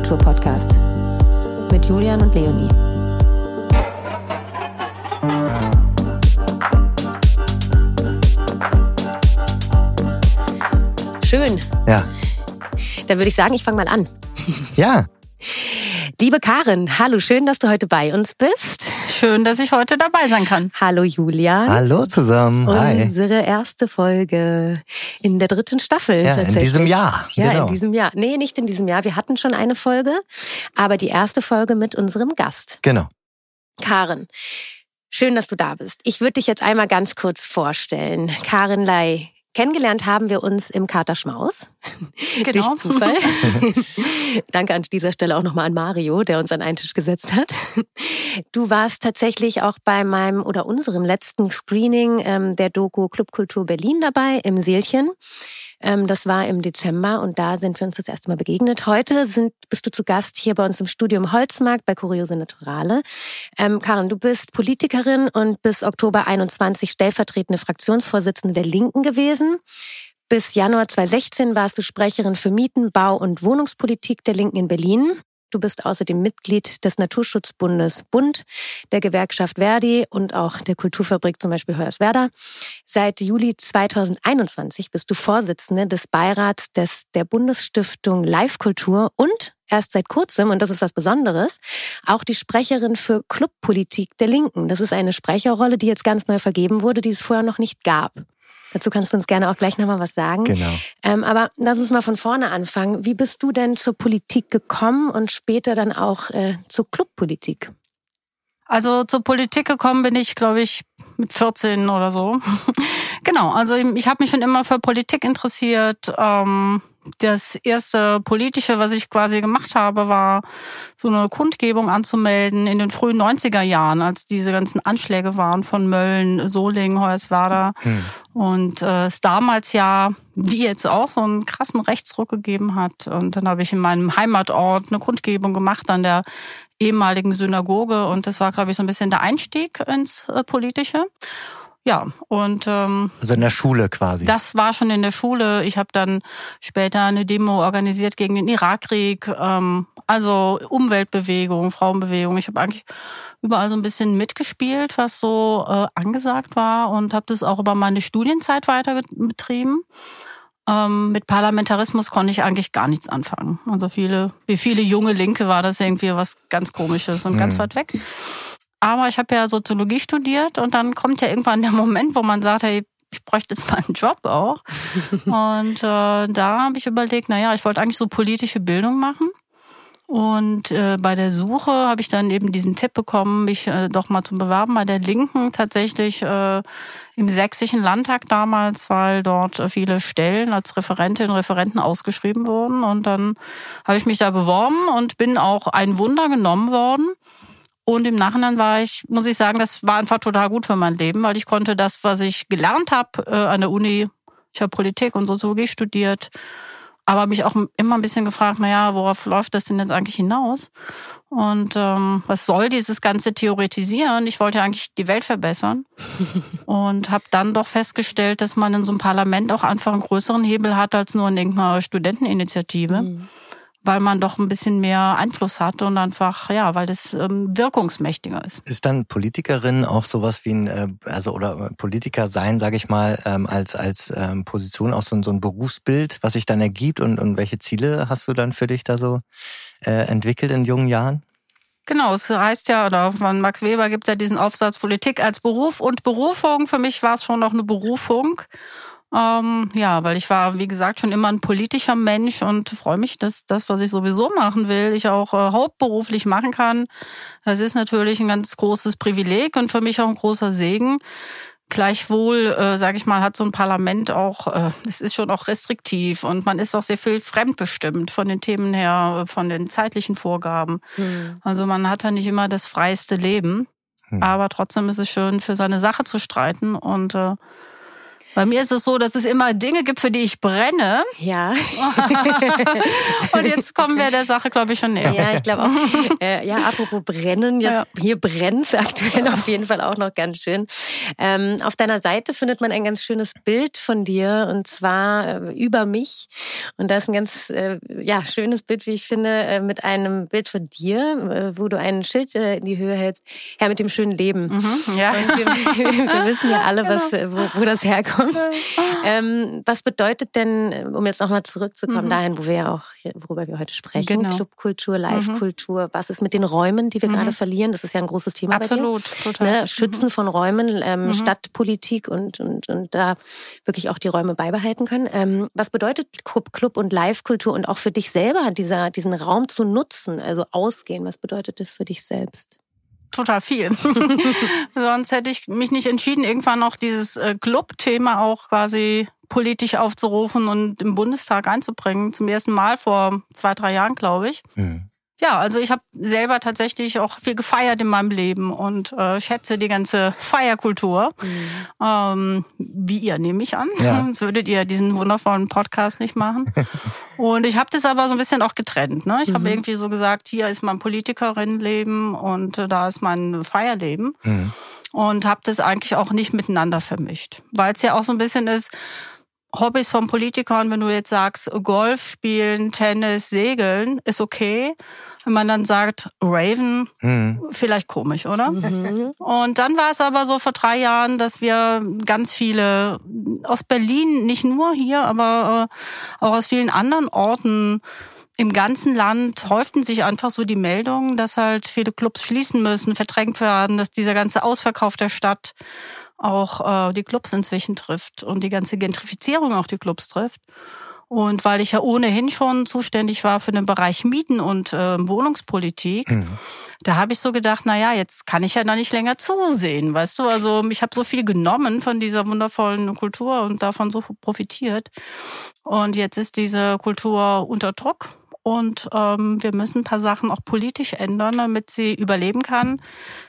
Feierkultur-Podcast mit Julian und Leonie. Schön. Ja. Dann würde ich sagen, ich fange mal an. Ja. Liebe Karin, hallo, schön, dass du heute bei uns bist. Schön, dass ich heute dabei sein kann. Hallo Julian. Hallo zusammen. Hi. Unsere erste Folge in der dritten Staffel. Ja, in diesem Jahr. Ja, genau. in diesem Jahr. Nee, nicht in diesem Jahr. Wir hatten schon eine Folge, aber die erste Folge mit unserem Gast. Genau. Karin. Schön, dass du da bist. Ich würde dich jetzt einmal ganz kurz vorstellen. Karin Lei. Kennengelernt haben wir uns im Kater Schmaus. Genau. Durch Zufall. Danke an dieser Stelle auch nochmal an Mario, der uns an einen Tisch gesetzt hat. Du warst tatsächlich auch bei meinem oder unserem letzten Screening ähm, der Doku Clubkultur Berlin dabei im Seelchen. Ähm, das war im Dezember und da sind wir uns das erste Mal begegnet. Heute sind, bist du zu Gast hier bei uns im Studium Holzmarkt bei Kuriose Naturale. Ähm, Karin, du bist Politikerin und bis Oktober 21 stellvertretende Fraktionsvorsitzende der Linken gewesen. Bis Januar 2016 warst du Sprecherin für Mieten, Bau und Wohnungspolitik der Linken in Berlin. Du bist außerdem Mitglied des Naturschutzbundes Bund, der Gewerkschaft Verdi und auch der Kulturfabrik zum Beispiel Hoyerswerda. Seit Juli 2021 bist du Vorsitzende des Beirats des, der Bundesstiftung Live Kultur und erst seit kurzem, und das ist was Besonderes, auch die Sprecherin für Clubpolitik der Linken. Das ist eine Sprecherrolle, die jetzt ganz neu vergeben wurde, die es vorher noch nicht gab. Dazu kannst du uns gerne auch gleich nochmal was sagen. Genau. Ähm, aber lass uns mal von vorne anfangen. Wie bist du denn zur Politik gekommen und später dann auch äh, zur Clubpolitik? Also zur Politik gekommen bin ich, glaube ich, mit 14 oder so. genau, also ich habe mich schon immer für Politik interessiert. Ähm, das erste politische, was ich quasi gemacht habe, war so eine Kundgebung anzumelden in den frühen 90er Jahren, als diese ganzen Anschläge waren von Mölln, Solingen, Hoyerswerda. Hm. Und äh, es damals ja, wie jetzt auch, so einen krassen Rechtsruck gegeben hat. Und dann habe ich in meinem Heimatort eine Kundgebung gemacht an der ehemaligen Synagoge. Und das war, glaube ich, so ein bisschen der Einstieg ins äh, Politische. Ja, und ähm, Also in der Schule quasi. das war schon in der Schule. Ich habe dann später eine Demo organisiert gegen den Irakkrieg, ähm, also Umweltbewegung, Frauenbewegung. Ich habe eigentlich überall so ein bisschen mitgespielt, was so äh, angesagt war und habe das auch über meine Studienzeit weiter betrieben. Ähm, mit Parlamentarismus konnte ich eigentlich gar nichts anfangen. Also viele, wie viele junge Linke war das irgendwie was ganz Komisches und ganz Mhm. weit weg. Aber ich habe ja Soziologie studiert und dann kommt ja irgendwann der Moment, wo man sagt, hey, ich bräuchte jetzt mal einen Job auch. und äh, da habe ich überlegt, naja, ich wollte eigentlich so politische Bildung machen. Und äh, bei der Suche habe ich dann eben diesen Tipp bekommen, mich äh, doch mal zu bewerben bei der Linken tatsächlich äh, im sächsischen Landtag damals, weil dort viele Stellen als Referentin und Referenten ausgeschrieben wurden. Und dann habe ich mich da beworben und bin auch ein Wunder genommen worden. Und im Nachhinein war ich, muss ich sagen, das war einfach total gut für mein Leben, weil ich konnte das, was ich gelernt habe äh, an der Uni, ich habe Politik und Soziologie studiert, aber mich auch immer ein bisschen gefragt, naja, worauf läuft das denn jetzt eigentlich hinaus? Und ähm, was soll dieses ganze Theoretisieren? Ich wollte eigentlich die Welt verbessern und habe dann doch festgestellt, dass man in so einem Parlament auch einfach einen größeren Hebel hat als nur in irgendeiner Studenteninitiative weil man doch ein bisschen mehr Einfluss hat und einfach, ja, weil das ähm, wirkungsmächtiger ist. Ist dann Politikerin auch sowas wie ein, äh, also oder Politiker sein, sage ich mal, ähm, als als ähm, Position auch so, ein- so ein Berufsbild, was sich dann ergibt und und welche Ziele hast du dann für dich da so äh, entwickelt in jungen Jahren? Genau, es heißt ja, oder von Max Weber gibt es ja diesen Aufsatz Politik als Beruf und Berufung. Für mich war es schon noch eine Berufung. Ähm, ja, weil ich war, wie gesagt, schon immer ein politischer Mensch und freue mich, dass das, was ich sowieso machen will, ich auch äh, hauptberuflich machen kann. Das ist natürlich ein ganz großes Privileg und für mich auch ein großer Segen. Gleichwohl, äh, sage ich mal, hat so ein Parlament auch, äh, es ist schon auch restriktiv und man ist auch sehr viel fremdbestimmt von den Themen her, von den zeitlichen Vorgaben. Also man hat ja nicht immer das freiste Leben, Hm. aber trotzdem ist es schön, für seine Sache zu streiten und äh, Bei mir ist es so, dass es immer Dinge gibt, für die ich brenne. Ja. Und jetzt kommen wir der Sache, glaube ich, schon näher. Ja, ich glaube auch. Äh, ja, apropos brennen, jetzt ja. hier brennt aktuell auf jeden Fall auch noch ganz schön. Ähm, auf deiner Seite findet man ein ganz schönes Bild von dir und zwar äh, über mich. Und da ist ein ganz äh, ja schönes Bild, wie ich finde, äh, mit einem Bild von dir, äh, wo du ein Schild äh, in die Höhe hältst. Ja, mit dem schönen Leben. Mhm, ja. Wir, wir, wissen ja alle, was, genau. wo, wo das herkommt. Ähm, was bedeutet denn, um jetzt nochmal zurückzukommen, mhm. dahin, wo wir ja auch, worüber wir heute sprechen, genau. Clubkultur, Livekultur, mhm. was ist mit den Räumen, die wir mhm. gerade verlieren? Das ist ja ein großes Thema Absolut, total. Ne? Schützen mhm. von Räumen, ähm, mhm. Stadtpolitik und, und, und da wirklich auch die Räume beibehalten können. Ähm, was bedeutet Club und Livekultur und auch für dich selber, dieser, diesen Raum zu nutzen, also ausgehen? Was bedeutet das für dich selbst? Total viel. Sonst hätte ich mich nicht entschieden, irgendwann noch dieses äh, Club-Thema auch quasi politisch aufzurufen und im Bundestag einzubringen. Zum ersten Mal vor zwei, drei Jahren, glaube ich. Mhm. Ja, also ich habe selber tatsächlich auch viel gefeiert in meinem Leben und äh, schätze die ganze Feierkultur. Mhm. Ähm, wie ihr, nehme ich an. Ja. Sonst würdet ihr diesen wundervollen Podcast nicht machen. und ich habe das aber so ein bisschen auch getrennt. Ne? Ich mhm. habe irgendwie so gesagt, hier ist mein Politikerinnenleben und äh, da ist mein Feierleben. Mhm. Und habe das eigentlich auch nicht miteinander vermischt. Weil es ja auch so ein bisschen ist, Hobbys von Politikern, wenn du jetzt sagst, Golf spielen, Tennis, Segeln, ist okay. Wenn man dann sagt, Raven, mhm. vielleicht komisch, oder? Mhm. Und dann war es aber so vor drei Jahren, dass wir ganz viele aus Berlin, nicht nur hier, aber äh, auch aus vielen anderen Orten im ganzen Land häuften sich einfach so die Meldungen, dass halt viele Clubs schließen müssen, verdrängt werden, dass dieser ganze Ausverkauf der Stadt auch äh, die Clubs inzwischen trifft und die ganze Gentrifizierung auch die Clubs trifft. Und weil ich ja ohnehin schon zuständig war für den Bereich Mieten und äh, Wohnungspolitik, mhm. da habe ich so gedacht, na ja, jetzt kann ich ja da nicht länger zusehen, weißt du? Also ich habe so viel genommen von dieser wundervollen Kultur und davon so profitiert. Und jetzt ist diese Kultur unter Druck und ähm, wir müssen ein paar Sachen auch politisch ändern, damit sie überleben kann,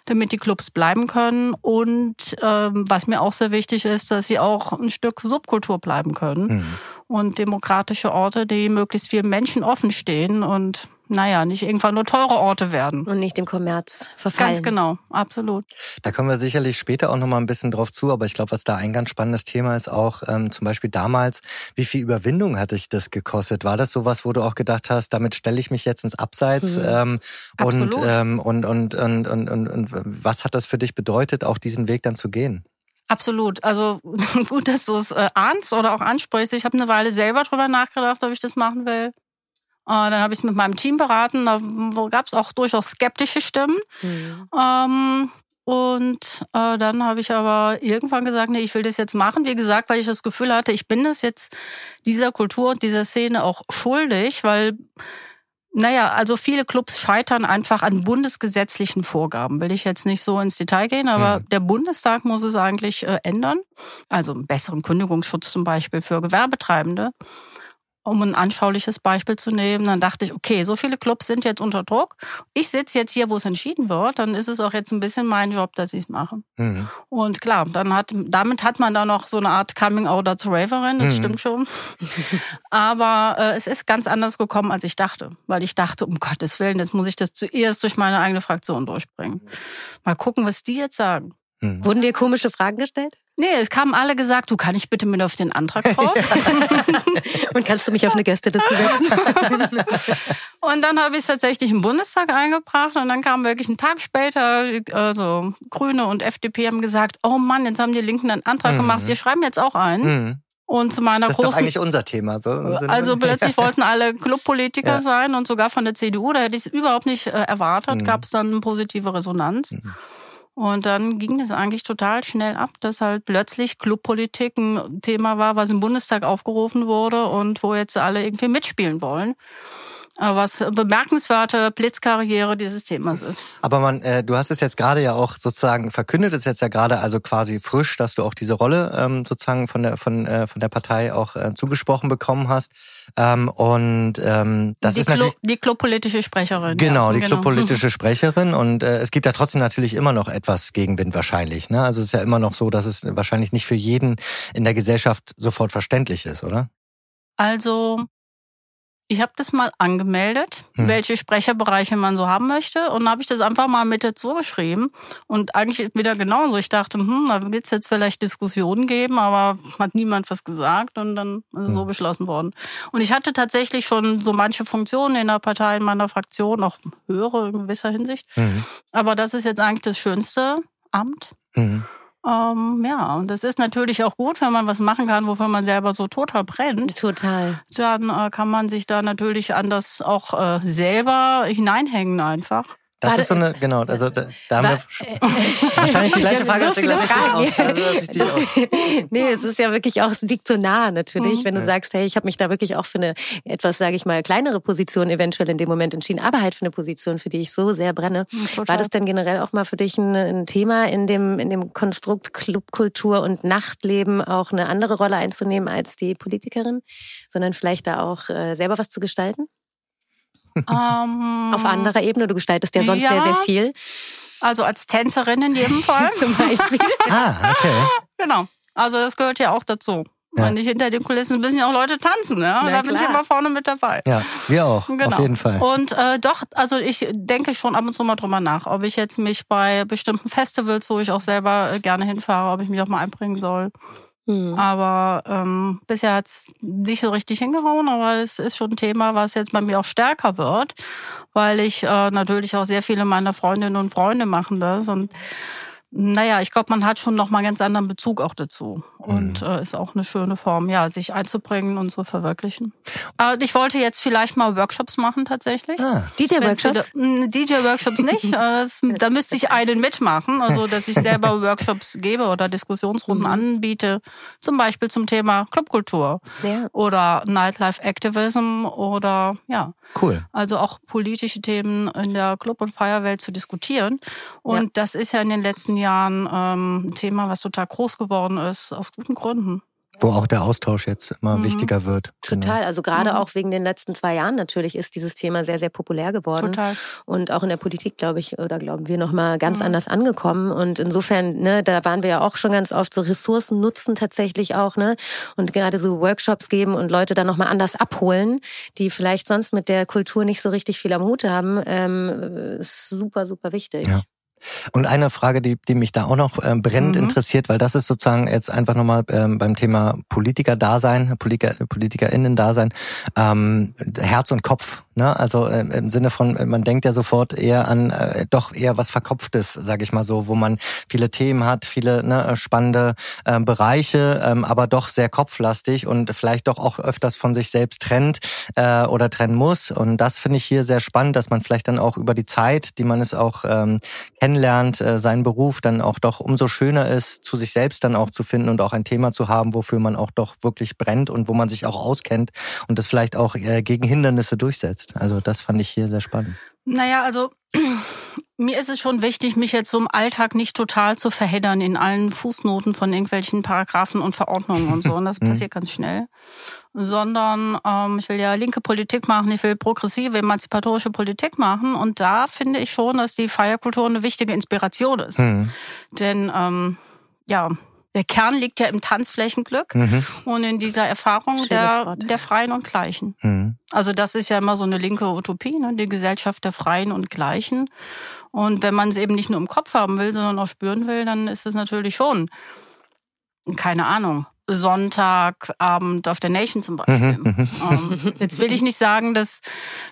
damit die Clubs bleiben können und ähm, was mir auch sehr wichtig ist, dass sie auch ein Stück Subkultur bleiben können mhm. Und demokratische Orte, die möglichst vielen Menschen offen stehen und naja, nicht irgendwann nur teure Orte werden. Und nicht dem Kommerz verfallen. Ganz genau, absolut. Da kommen wir sicherlich später auch nochmal ein bisschen drauf zu, aber ich glaube, was da ein ganz spannendes Thema ist, auch ähm, zum Beispiel damals, wie viel Überwindung hatte ich das gekostet? War das sowas, wo du auch gedacht hast, damit stelle ich mich jetzt ins Abseits? Mhm. Ähm, und, ähm, und, und, und, und, und, und was hat das für dich bedeutet, auch diesen Weg dann zu gehen? Absolut. Also gut, dass du es äh, ahnst oder auch ansprichst. Ich habe eine Weile selber drüber nachgedacht, ob ich das machen will. Äh, dann habe ich es mit meinem Team beraten. Da gab es auch durchaus skeptische Stimmen. Mhm. Ähm, und äh, dann habe ich aber irgendwann gesagt, nee, ich will das jetzt machen. Wie gesagt, weil ich das Gefühl hatte, ich bin das jetzt dieser Kultur und dieser Szene auch schuldig, weil naja, also viele Clubs scheitern einfach an bundesgesetzlichen Vorgaben. Will ich jetzt nicht so ins Detail gehen, aber mhm. der Bundestag muss es eigentlich äh, ändern. Also einen besseren Kündigungsschutz zum Beispiel für Gewerbetreibende um ein anschauliches Beispiel zu nehmen, dann dachte ich, okay, so viele Clubs sind jetzt unter Druck. Ich sitze jetzt hier, wo es entschieden wird, dann ist es auch jetzt ein bisschen mein Job, dass ich es mache. Mhm. Und klar, dann hat, damit hat man dann noch so eine Art Coming Out zu Raverin, das mhm. stimmt schon. Aber äh, es ist ganz anders gekommen, als ich dachte. Weil ich dachte, um Gottes Willen, jetzt muss ich das zuerst durch meine eigene Fraktion durchbringen. Mal gucken, was die jetzt sagen. Mhm. Wurden dir komische Fragen gestellt? Nee, es kamen alle gesagt, du kann ich bitte mit auf den Antrag drauf? und kannst du mich auf eine Gästeliste setzen? und dann habe ich es tatsächlich im Bundestag eingebracht und dann kam wirklich ein Tag später, also Grüne und FDP haben gesagt, oh Mann, jetzt haben die Linken einen Antrag mhm. gemacht, wir schreiben jetzt auch ein. Mhm. Und zu meiner das großen. Das ist doch eigentlich unser Thema. So also plötzlich wollten alle Clubpolitiker ja. sein und sogar von der CDU, da hätte ich es überhaupt nicht äh, erwartet, mhm. gab es dann eine positive Resonanz. Mhm. Und dann ging es eigentlich total schnell ab, dass halt plötzlich Clubpolitik ein Thema war, was im Bundestag aufgerufen wurde und wo jetzt alle irgendwie mitspielen wollen. Was bemerkenswerte Blitzkarriere dieses Themas ist. Aber man, äh, du hast es jetzt gerade ja auch sozusagen verkündet, es jetzt ja gerade also quasi frisch, dass du auch diese Rolle ähm, sozusagen von der von äh, von der Partei auch äh, zugesprochen bekommen hast. Ähm, und ähm, das die ist natürlich die clubpolitische Sprecherin. genau ja, die genau. clubpolitische Sprecherin und äh, es gibt ja trotzdem natürlich immer noch etwas Gegenwind wahrscheinlich. Ne? Also es ist ja immer noch so, dass es wahrscheinlich nicht für jeden in der Gesellschaft sofort verständlich ist, oder? Also ich habe das mal angemeldet, Hm. welche Sprecherbereiche man so haben möchte. Und dann habe ich das einfach mal mit dazu geschrieben. Und eigentlich wieder genauso. Ich dachte, hm, da wird es jetzt vielleicht Diskussionen geben, aber hat niemand was gesagt und dann ist es so Hm. beschlossen worden. Und ich hatte tatsächlich schon so manche Funktionen in der Partei, in meiner Fraktion, auch höhere in gewisser Hinsicht. Mhm. Aber das ist jetzt eigentlich das schönste Amt. Ähm, ja, und das ist natürlich auch gut, wenn man was machen kann, wofür man selber so total brennt Total. dann äh, kann man sich da natürlich an das auch äh, selber hineinhängen einfach. Das War ist so eine, genau, also da, da haben War- wir schon- wahrscheinlich die gleiche Frage, so deswegen lasse ich Fragen. aus. Also lasse ich dich aus. nee, es ist ja wirklich auch, es liegt so nah natürlich, Mhm. wenn du Ja. sagst, hey, ich habe mich da wirklich auch für eine etwas, sage ich mal, kleinere Position eventuell in dem Moment entschieden, aber halt für eine Position, für die ich so sehr brenne. Total. War das denn generell auch mal für dich ein, ein Thema in dem, in dem Konstrukt Clubkultur und Nachtleben auch eine andere Rolle einzunehmen als die Politikerin, sondern vielleicht da auch äh, selber was zu gestalten? Ähm, Auf anderer Ebene? Du gestaltest ja sonst Ja. sehr, sehr viel. Also als Tänzerin in jedem Fall. Zum Beispiel. Ah, okay. genau. Also das gehört ja auch dazu. Ja. Wenn nicht hinter den Kulissen müssen ja auch Leute tanzen, ja. Na Da bin ich klar. immer vorne mit dabei. Ja, wir auch, Genau. auf jeden Fall. Und äh, doch, also ich denke schon ab und zu mal drüber nach, ob ich jetzt mich bei bestimmten Festivals, wo ich auch selber äh, gerne hinfahre, ob ich mich auch mal einbringen soll. Hm. Aber ähm, bisher hat's nicht so richtig hingehauen, aber es ist schon ein Thema, was jetzt bei mir auch stärker wird, weil ich äh, natürlich auch sehr viele meiner Freundinnen und Freunde machen das und naja, ich glaube, man hat schon noch mal einen ganz anderen Bezug auch dazu. Und äh, ist auch eine schöne Form, ja, sich einzubringen und zu verwirklichen. Aber ich wollte jetzt vielleicht mal Workshops machen tatsächlich. Ah, DJ-Workshops? DJ-Workshops nicht. Äh, das, da müsste ich einen mitmachen, also dass ich selber Workshops gebe oder Diskussionsrunden anbiete, zum Beispiel zum Thema Clubkultur Ja. oder Nightlife Activism oder ja, cool. also auch politische Themen in der Club- und Feierwelt zu diskutieren. Und Ja. das ist ja in den letzten Jahren ähm, ein Thema, was total groß geworden ist, aus guten Gründen. Wo auch der Austausch jetzt immer Mhm. wichtiger wird. Genau. Total. Also gerade Mhm. auch wegen den letzten zwei Jahren natürlich ist dieses Thema sehr, sehr populär geworden. Total. Und auch in der Politik, glaube ich, oder glauben wir nochmal ganz Mhm. anders angekommen. Und insofern, ne, da waren wir ja auch schon ganz oft so Ressourcen nutzen tatsächlich auch, ne? Und gerade so Workshops geben und Leute dann nochmal anders abholen, die vielleicht sonst mit der Kultur nicht so richtig viel am Hut haben, ähm, ist super, super wichtig. Ja. Und eine Frage, die, die mich da auch noch ähm, brennend Mhm. interessiert, weil das ist sozusagen jetzt einfach nochmal ähm, beim Thema Politiker-Dasein, Politiker, PolitikerInnen-Dasein, ähm, Herz und Kopf. Ne? Also ähm, im Sinne von, man denkt ja sofort eher an äh, doch eher was Verkopftes, sage ich mal so, wo man viele Themen hat, viele ne, spannende äh, Bereiche, ähm, aber doch sehr kopflastig und vielleicht doch auch öfters von sich selbst trennt äh, oder trennen muss. Und das finde ich hier sehr spannend, dass man vielleicht dann auch über die Zeit, die man es auch ähm, kennenlernt, äh, seinen Beruf dann auch doch umso schöner ist, zu sich selbst dann auch zu finden und auch ein Thema zu haben, wofür man auch doch wirklich brennt und wo man sich auch auskennt und das vielleicht auch äh, gegen Hindernisse durchsetzt. Also das fand ich hier sehr spannend. Naja, also mir ist es schon wichtig, mich jetzt so im Alltag nicht total zu verheddern in allen Fußnoten von irgendwelchen Paragraphen und Verordnungen und so. Und das Mhm. passiert ganz schnell. Sondern ähm, ich will ja linke Politik machen, ich will progressive, emanzipatorische Politik machen. Und da finde ich schon, dass die Feierkultur eine wichtige Inspiration ist. Mhm. Denn ähm, ja, der Kern liegt ja im Tanzflächenglück Mhm. und in dieser Erfahrung Schönes der, Wort. der Freien und Gleichen. Mhm. Also das ist ja immer so eine linke Utopie, ne? die Gesellschaft der Freien und Gleichen. Und wenn man es eben nicht nur im Kopf haben will, sondern auch spüren will, dann ist es natürlich schon, keine Ahnung, Sonntagabend auf der Nation zum Beispiel. Mhm. Mhm. Ähm, jetzt will ich nicht sagen, dass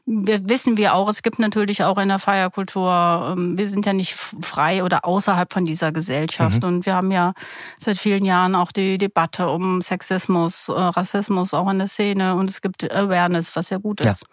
wir wissen wir auch, es gibt natürlich auch in der Feierkultur, ähm, wir sind ja nicht frei oder außerhalb von dieser Gesellschaft. Und wir haben ja seit vielen Jahren auch die Debatte um Sexismus, äh, Rassismus auch in der Szene und es gibt Awareness, was ja gut Ja. ist.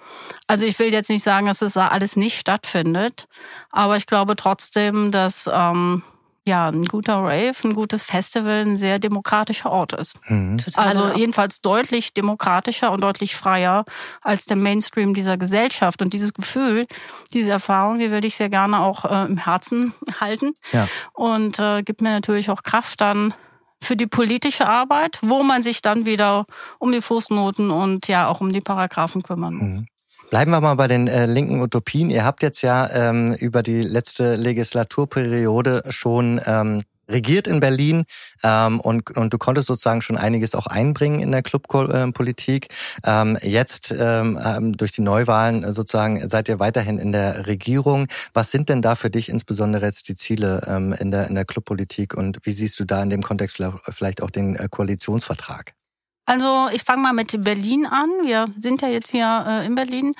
Also ich will jetzt nicht sagen, dass das da alles nicht stattfindet, aber ich glaube trotzdem, dass ähm, ja ein guter Rave, ein gutes Festival ein sehr demokratischer Ort ist. Mhm. Also jedenfalls deutlich demokratischer und deutlich freier als der Mainstream dieser Gesellschaft. Und dieses Gefühl, diese Erfahrung, die würde ich sehr gerne auch äh, im Herzen halten. Ja. Und äh, gibt mir natürlich auch Kraft dann für die politische Arbeit, wo man sich dann wieder um die Fußnoten und ja auch um die Paragraphen kümmern muss. Mhm. Bleiben wir mal bei den äh, linken Utopien. Ihr habt jetzt ja ähm, über die letzte Legislaturperiode schon ähm, regiert in Berlin ähm, und, und du konntest sozusagen schon einiges auch einbringen in der Clubpolitik. Ähm, jetzt ähm, ähm, durch die Neuwahlen sozusagen seid ihr weiterhin in der Regierung. Was sind denn da für dich insbesondere jetzt die Ziele ähm, in der in der Clubpolitik und wie siehst du da in dem Kontext vielleicht auch den äh, Koalitionsvertrag? Also ich fange mal mit Berlin an. Wir sind ja jetzt hier äh, in Berlin.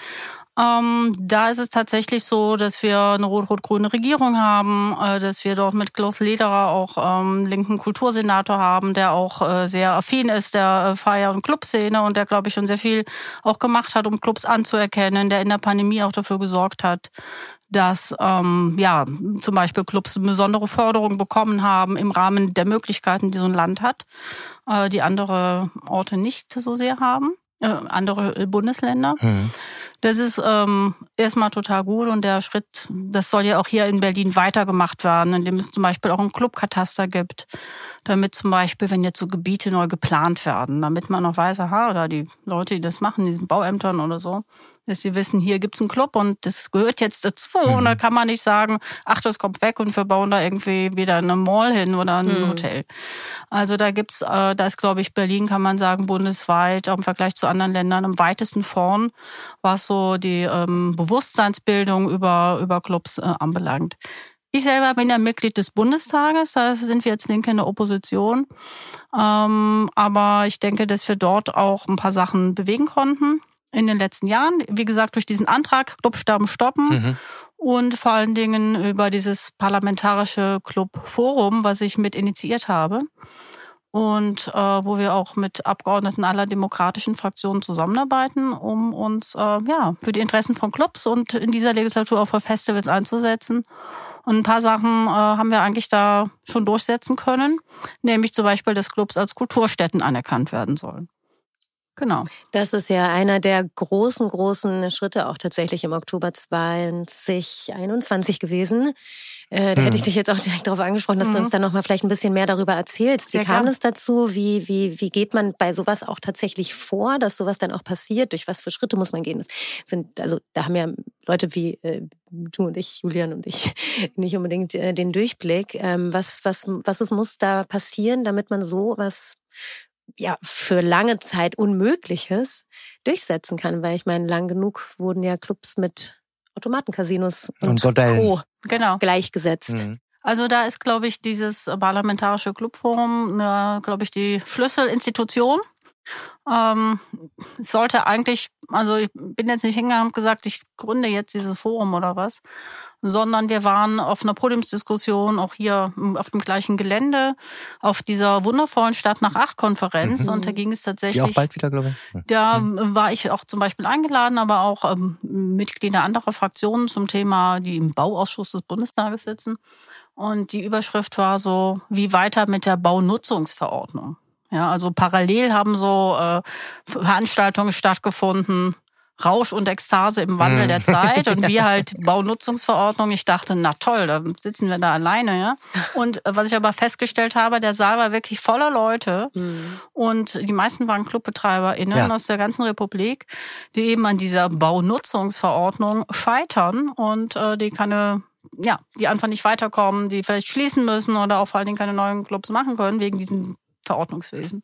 Ähm, da ist es tatsächlich so, dass wir eine rot-rot-grüne Regierung haben, äh, dass wir dort mit Klaus Lederer auch ähm, linken Kultursenator haben, der auch äh, sehr affin ist der äh, Feier- und Clubszene und der, glaube ich, schon sehr viel auch gemacht hat, um Clubs anzuerkennen, der in der Pandemie auch dafür gesorgt hat, dass ähm, ja zum Beispiel Clubs besondere Förderung bekommen haben im Rahmen der Möglichkeiten, die so ein Land hat, äh, die andere Orte nicht so sehr haben, äh, andere Bundesländer. Mhm. Das ist ähm, erstmal total gut und der Schritt, das soll ja auch hier in Berlin weitergemacht werden, indem es zum Beispiel auch ein Clubkataster gibt, damit zum Beispiel, wenn jetzt so Gebiete neu geplant werden, damit man noch weiß, aha, oder die Leute, die das machen, diesen Bauämtern oder so, dass sie wissen, hier gibt's einen Club und das gehört jetzt dazu. Mhm. Und da kann man nicht sagen, ach, das kommt weg und wir bauen da irgendwie wieder eine Mall hin oder ein mhm. Hotel. Also da gibt's, äh, da ist, glaube ich, Berlin, kann man sagen, bundesweit im Vergleich zu anderen Ländern am weitesten vorn, was so die ähm, Bewusstseinsbildung über, über Clubs äh, anbelangt. Ich selber bin ja Mitglied des Bundestages, da sind wir jetzt Linke in der Opposition. Ähm, aber ich denke, dass wir dort auch ein paar Sachen bewegen konnten in den letzten Jahren. Wie gesagt, durch diesen Antrag Clubsterben stoppen. Mhm. Und vor allen Dingen über dieses parlamentarische Clubforum, was ich mit initiiert habe und äh, wo wir auch mit Abgeordneten aller demokratischen Fraktionen zusammenarbeiten, um uns äh, ja für die Interessen von Clubs und in dieser Legislatur auch für Festivals einzusetzen. Und ein paar Sachen äh, haben wir eigentlich da schon durchsetzen können, nämlich zum Beispiel, dass Clubs als Kulturstätten anerkannt werden sollen. Genau. Das ist ja einer der großen, großen Schritte auch tatsächlich im Oktober 2021 gewesen. Äh, da hm. hätte ich dich jetzt auch direkt darauf angesprochen, dass mhm. du uns dann noch mal vielleicht ein bisschen mehr darüber erzählst. Wie Sehr kam es dazu? Wie, wie, wie geht man bei sowas auch tatsächlich vor, dass sowas dann auch passiert? Durch was für Schritte muss man gehen? Das sind, also da haben ja Leute wie äh, du und ich, Julian und ich, nicht unbedingt äh, den Durchblick. Ähm, was, was, was muss da passieren, damit man so was ja für lange Zeit Unmögliches durchsetzen kann, weil ich meine, lang genug wurden ja Clubs mit Automatencasinos und, und Co. Genau. gleichgesetzt. Mhm. Also da ist, glaube ich, dieses parlamentarische Clubforum, glaube ich, die Schlüsselinstitution. Ähm, sollte eigentlich, also ich bin jetzt nicht hingegangen und gesagt, ich gründe jetzt dieses Forum oder was, sondern wir waren auf einer Podiumsdiskussion, auch hier auf dem gleichen Gelände, auf dieser wundervollen Stadt nach acht Konferenz. Mhm. Und da ging es tatsächlich. Die auch bald wieder, glaube ich. Da mhm. war ich auch zum Beispiel eingeladen, aber auch ähm, Mitglieder anderer Fraktionen zum Thema, die im Bauausschuss des Bundestages sitzen. Und die Überschrift war so, wie weiter mit der Baunutzungsverordnung. Ja, also parallel haben so äh, Veranstaltungen stattgefunden, Rausch und Ekstase im Wandel mm. der Zeit und wir halt Baunutzungsverordnung. Ich dachte, na toll, da sitzen wir da alleine, ja. Und äh, was ich aber festgestellt habe, der Saal war wirklich voller Leute mm. und die meisten waren ClubbetreiberInnen ja. aus der ganzen Republik, die eben an dieser Baunutzungsverordnung scheitern und äh, die keine ja, die einfach nicht weiterkommen, die vielleicht schließen müssen oder auch vor allen Dingen keine neuen Clubs machen können wegen diesen Verordnungswesen.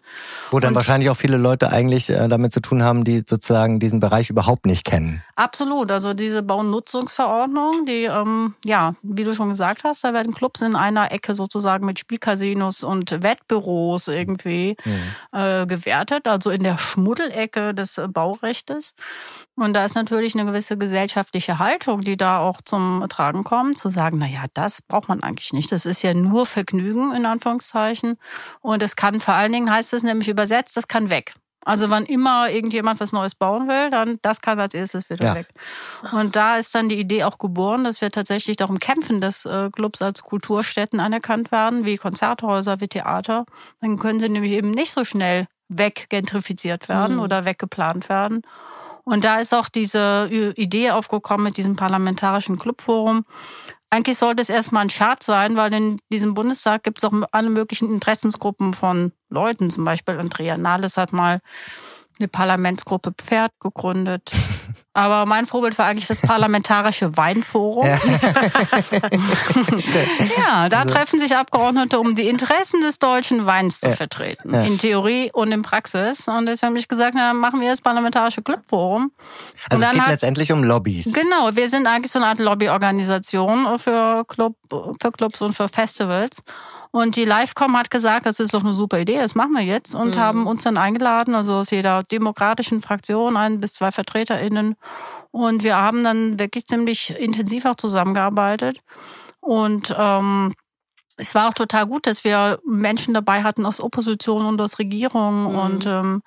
Wo dann und wahrscheinlich auch viele Leute eigentlich äh, damit zu tun haben, die sozusagen diesen Bereich überhaupt nicht kennen. Absolut. Also diese Baunutzungsverordnung, die, ähm, ja, wie du schon gesagt hast, da werden Clubs in einer Ecke sozusagen mit Spielcasinos und Wettbüros irgendwie mhm. äh, gewertet, also in der Schmuddelecke des äh, Baurechtes. Und da ist natürlich eine gewisse gesellschaftliche Haltung, die da auch zum Tragen kommt, zu sagen, na ja, das braucht man eigentlich nicht. Das ist ja nur Vergnügen, in Anführungszeichen. Und es kann vor allen Dingen, heißt es nämlich übersetzt, das kann weg. Also wann immer irgendjemand was Neues bauen will, dann das kann als erstes wieder ja. weg. Und da ist dann die Idee auch geboren, dass wir tatsächlich darum kämpfen, dass äh, Clubs als Kulturstätten anerkannt werden, wie Konzerthäuser, wie Theater. Dann können sie nämlich eben nicht so schnell weggentrifiziert werden mhm. oder weggeplant werden. Und da ist auch diese Idee aufgekommen mit diesem parlamentarischen Clubforum. Eigentlich sollte es erstmal ein Scherz sein, weil in diesem Bundestag gibt es auch alle möglichen Interessensgruppen von Leuten. Zum Beispiel Andrea Nahles hat mal eine Parlamentsgruppe Pferd gegründet. Aber mein Vorbild war eigentlich das Parlamentarische Weinforum. Ja, ja da also. treffen sich Abgeordnete, um die Interessen des deutschen Weins zu vertreten. Ja. In Theorie und in Praxis. Und deswegen habe ich gesagt, na, machen wir das Parlamentarische Clubforum. Also es geht hat, letztendlich um Lobbys. Genau, wir sind eigentlich so eine Art Lobbyorganisation für, Club, für Clubs und für Festivals. Und die Livecom hat gesagt, das ist doch eine super Idee, das machen wir jetzt und mhm. haben uns dann eingeladen, also aus jeder demokratischen Fraktion ein bis zwei VertreterInnen. Und wir haben dann wirklich ziemlich intensiv auch zusammengearbeitet. Und ähm, es war auch total gut, dass wir Menschen dabei hatten aus Opposition und aus Regierung mhm. und ähm,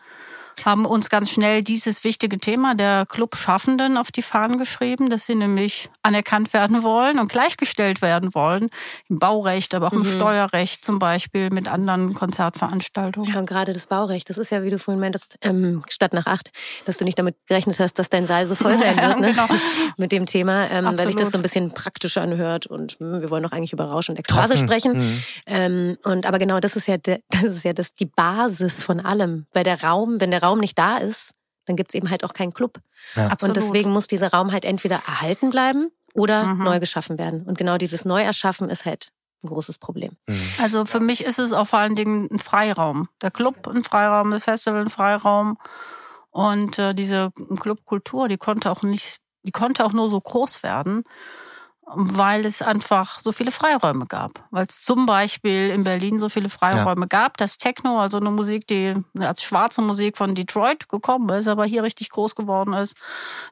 haben uns ganz schnell dieses wichtige Thema der Clubschaffenden auf die Fahnen geschrieben, dass sie nämlich anerkannt werden wollen und gleichgestellt werden wollen. Im Baurecht, aber auch im mhm. Steuerrecht zum Beispiel mit anderen Konzertveranstaltungen. Ja, und gerade das Baurecht, das ist ja, wie du vorhin meintest, ähm, statt nach acht, dass du nicht damit gerechnet hast, dass dein Saal so voll sein wird ne? genau. mit dem Thema, ähm, weil sich das so ein bisschen praktisch anhört und mh, hm, wir wollen doch eigentlich über Rausch und Ekstase sprechen. Mhm. Ähm, und aber genau, das ist ja, de, das ist ja das die Basis von allem, weil der Raum, wenn der Raum nicht da ist, dann gibt es eben halt auch keinen Club. Ja. Und deswegen muss dieser Raum halt entweder erhalten bleiben oder mhm. neu geschaffen werden. Und genau dieses Neuerschaffen ist halt ein großes Problem. Mhm. Also für mich ist es auch vor allen Dingen ein Freiraum. Der Club ein Freiraum, das Festival ein Freiraum. Und äh, diese Clubkultur, die konnte auch nicht, die konnte auch nur so groß werden, weil es einfach so viele Freiräume gab. Weil es zum Beispiel in Berlin so viele Freiräume ja. gab, dass Techno, also eine Musik, die als schwarze Musik von Detroit gekommen ist, aber hier richtig groß geworden ist.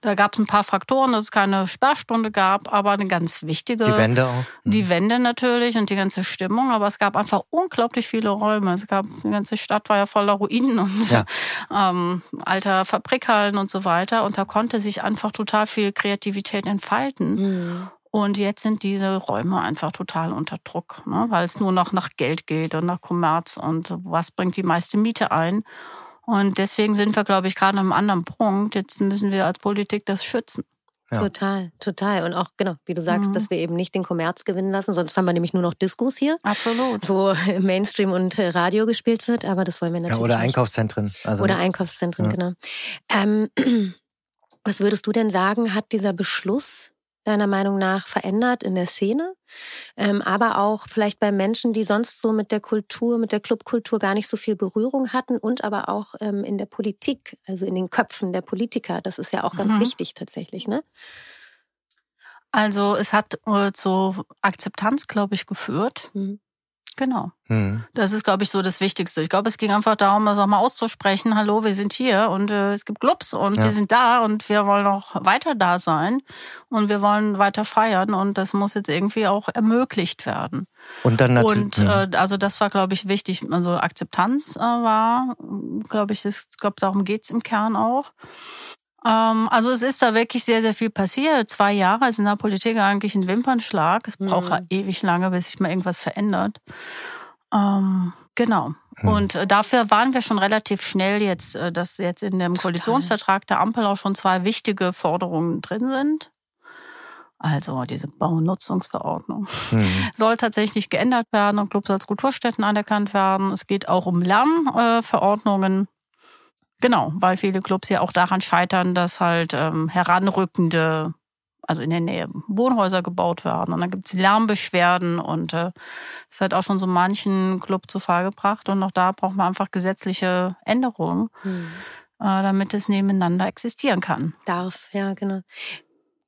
Da gab es ein paar Faktoren, dass es keine Sperrstunde gab, aber eine ganz wichtige. Die Wände auch. Mhm. Die Wände natürlich und die ganze Stimmung, aber es gab einfach unglaublich viele Räume. Es gab, die ganze Stadt war ja voller Ruinen und ja. ähm, alter Fabrikhallen und so weiter. Und da konnte sich einfach total viel Kreativität entfalten. Mhm. Und jetzt sind diese Räume einfach total unter Druck, ne? weil es nur noch nach Geld geht und nach Kommerz und was bringt die meiste Miete ein. Und deswegen sind wir, glaube ich, gerade an einem anderen Punkt. Jetzt müssen wir als Politik das schützen. Ja. Total, total. Und auch, genau, wie du sagst, mhm. dass wir eben nicht den Kommerz gewinnen lassen, sonst haben wir nämlich nur noch Diskos hier. Absolut. Wo Mainstream und Radio gespielt wird, aber das wollen wir natürlich. Ja, oder nicht. Einkaufszentren. Also oder Einkaufszentren, ja. genau. Ähm, was würdest du denn sagen, hat dieser Beschluss deiner Meinung nach verändert in der Szene, ähm, aber auch vielleicht bei Menschen, die sonst so mit der Kultur, mit der Clubkultur gar nicht so viel Berührung hatten und aber auch ähm, in der Politik, also in den Köpfen der Politiker. Das ist ja auch ganz mhm. wichtig tatsächlich, ne? Also es hat äh, zur Akzeptanz, glaube ich, geführt. Mhm. Genau. Mhm. Das ist, glaube ich, so das Wichtigste. Ich glaube, es ging einfach darum, das auch mal auszusprechen. Hallo, wir sind hier und äh, es gibt Clubs und ja. wir sind da und wir wollen auch weiter da sein und wir wollen weiter feiern und das muss jetzt irgendwie auch ermöglicht werden. Und dann natürlich. Und äh, also das war, glaube ich, wichtig. Also Akzeptanz äh, war, glaube ich, das, glaube darum geht's im Kern auch. Ähm, also es ist da wirklich sehr, sehr viel passiert. Zwei Jahre ist in der Politik eigentlich ein Wimpernschlag. Es braucht mhm. ewig lange, bis sich mal irgendwas verändert. Ähm, genau. Mhm. Und äh, dafür waren wir schon relativ schnell jetzt, äh, dass jetzt in dem Total. Koalitionsvertrag der Ampel auch schon zwei wichtige Forderungen drin sind. Also diese Baunutzungsverordnung mhm. soll tatsächlich geändert werden und Clubs als Kulturstätten anerkannt werden. Es geht auch um Lärmverordnungen. Genau, weil viele Clubs ja auch daran scheitern, dass halt ähm, heranrückende, also in der Nähe Wohnhäuser gebaut werden. Und dann gibt's Lärmbeschwerden und äh, hat auch schon so manchen Club zu Fall gebracht. Und auch da braucht man einfach gesetzliche Änderungen, hm. äh, damit es nebeneinander existieren kann. Darf, ja, genau.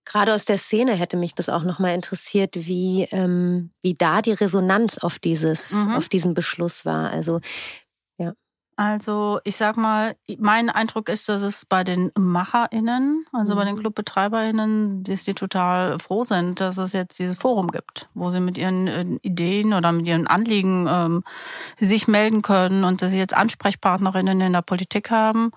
Gerade aus der Szene hätte mich das auch nochmal interessiert, wie, ähm, wie da die Resonanz auf dieses, mhm. auf diesen Beschluss war. Also Also ich sag mal, mein Eindruck ist, dass es bei den MacherInnen, also mhm. bei den mhm. ClubbetreiberInnen, dass die total froh sind, dass es jetzt dieses Forum gibt, wo sie mit ihren äh, Ideen oder mit ihren Anliegen ähm, sich melden können und dass sie jetzt AnsprechpartnerInnen in der Politik haben.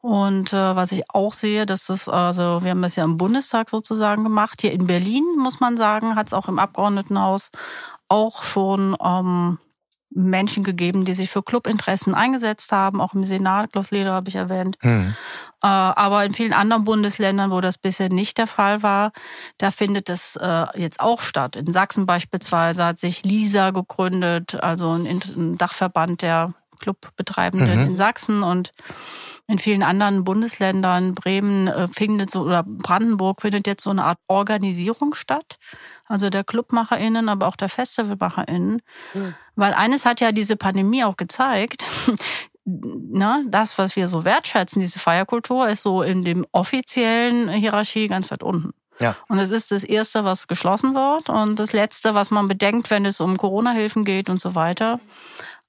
Und äh, was ich auch sehe, dass das, also wir haben das ja im Bundestag sozusagen gemacht. Hier in Berlin, muss man sagen, hat es auch im Abgeordnetenhaus auch schon ähm, Menschen gegeben, die sich für Clubinteressen eingesetzt haben, auch im Senat, Klaus Leder habe ich erwähnt. Hm. Äh, aber in vielen anderen Bundesländern, wo das bisher nicht der Fall war, da findet es äh, jetzt auch statt. In Sachsen beispielsweise hat sich LISA gegründet, also ein Dachverband der Clubbetreibenden mhm. in Sachsen und in vielen anderen Bundesländern, Bremen äh, findet so oder Brandenburg findet jetzt so eine Art Organisierung statt also der ClubmacherInnen, aber auch der FestivalmacherInnen. Mhm. Weil eines hat ja diese Pandemie auch gezeigt, ne, das, was wir so wertschätzen, diese Feierkultur, ist so in dem offiziellen Hierarchie ganz weit unten. Ja. Und es ist das Erste, was geschlossen wird und das Letzte, was man bedenkt, wenn es um Corona-Hilfen geht und so weiter.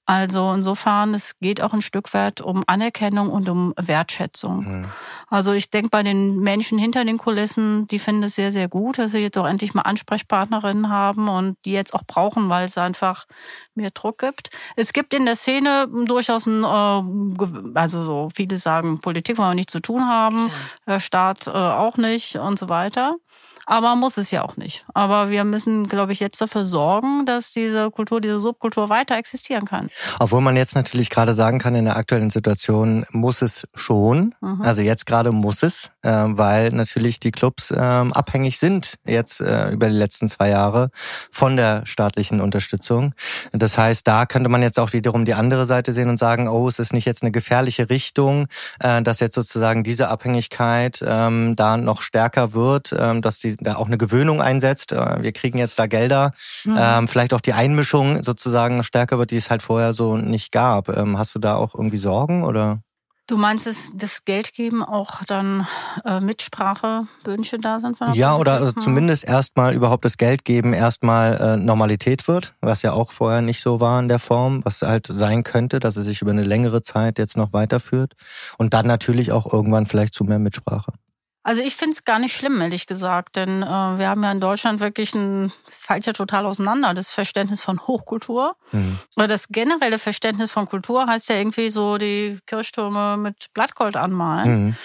Also insofern, es geht auch ein Stück weit um Anerkennung und um Wertschätzung. Mhm. Also ich denke bei den Menschen hinter den Kulissen, die finden es sehr, sehr gut, dass sie jetzt auch endlich mal Ansprechpartnerinnen haben und die jetzt auch brauchen, weil es einfach mehr Druck gibt. Es gibt in der Szene durchaus ein, äh, also so viele sagen, Politik wollen wir nichts zu tun haben, der Staat äh, auch nicht und so weiter. Aber muss es ja auch nicht. Aber wir müssen, glaube ich, jetzt dafür sorgen, dass diese Kultur, diese Subkultur weiter existieren kann. Obwohl man jetzt natürlich gerade sagen kann, in der aktuellen Situation muss es schon. Mhm. Also jetzt gerade muss es, äh, weil natürlich die Clubs äh, abhängig sind jetzt äh, über die letzten zwei Jahre von der staatlichen Unterstützung. Das heißt, da könnte man jetzt auch wiederum die andere Seite sehen und sagen, oh, es ist nicht jetzt eine gefährliche Richtung, äh, dass jetzt sozusagen diese Abhängigkeit ähm, da noch stärker wird, ähm, dass die da auch eine Gewöhnung einsetzt. Äh, wir kriegen jetzt da Gelder, mhm. ähm, vielleicht auch die Einmischung sozusagen stärker wird, die es halt vorher so nicht gab. Ähm, hast du da auch irgendwie Sorgen oder? Du meinst, dass das Geld geben auch dann äh, Mitsprache, Wünsche da sind? Von ja, oder hm. zumindest erstmal überhaupt das Geld geben erstmal äh, Normalität wird, was ja auch vorher nicht so war in der Form, was halt sein könnte, dass es sich über eine längere Zeit jetzt noch weiterführt und dann natürlich auch irgendwann vielleicht zu mehr Mitsprache. Also ich finde es gar nicht schlimm, ehrlich gesagt, denn äh, wir haben ja in Deutschland wirklich ein, es fällt ja total auseinander, das Verständnis von Hochkultur. Mhm. Oder das generelle Verständnis von Kultur heißt ja irgendwie so die Kirchtürme mit Blattgold anmalen. Mhm.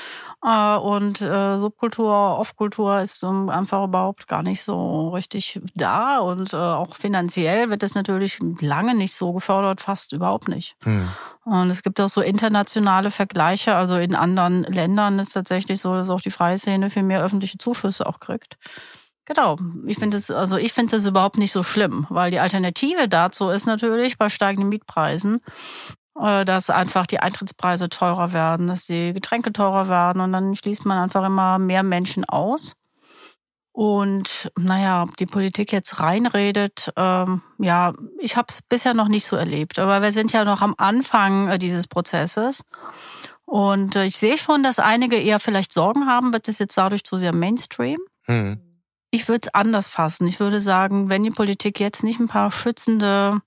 Äh, und äh, Subkultur, Off-Kultur ist einfach überhaupt gar nicht so richtig da. Und äh, auch finanziell wird das natürlich lange nicht so gefördert, fast überhaupt nicht. Hm. Und es gibt auch so internationale Vergleiche. Also in anderen Ländern ist tatsächlich so, dass auch die freie Szene viel mehr öffentliche Zuschüsse auch kriegt. Genau. Ich finde es, also ich finde es überhaupt nicht so schlimm, weil die Alternative dazu ist natürlich bei steigenden Mietpreisen, dass einfach die Eintrittspreise teurer werden, dass die Getränke teurer werden und dann schließt man einfach immer mehr Menschen aus. Und naja, ob die Politik jetzt reinredet, ähm, ja, ich habe es bisher noch nicht so erlebt. Aber wir sind ja noch am Anfang äh, dieses Prozesses. Und äh, ich sehe schon, dass einige eher vielleicht Sorgen haben, wird es jetzt dadurch zu sehr Mainstream. Mhm. Ich würde es anders fassen. Ich würde sagen, wenn die Politik jetzt nicht ein paar schützende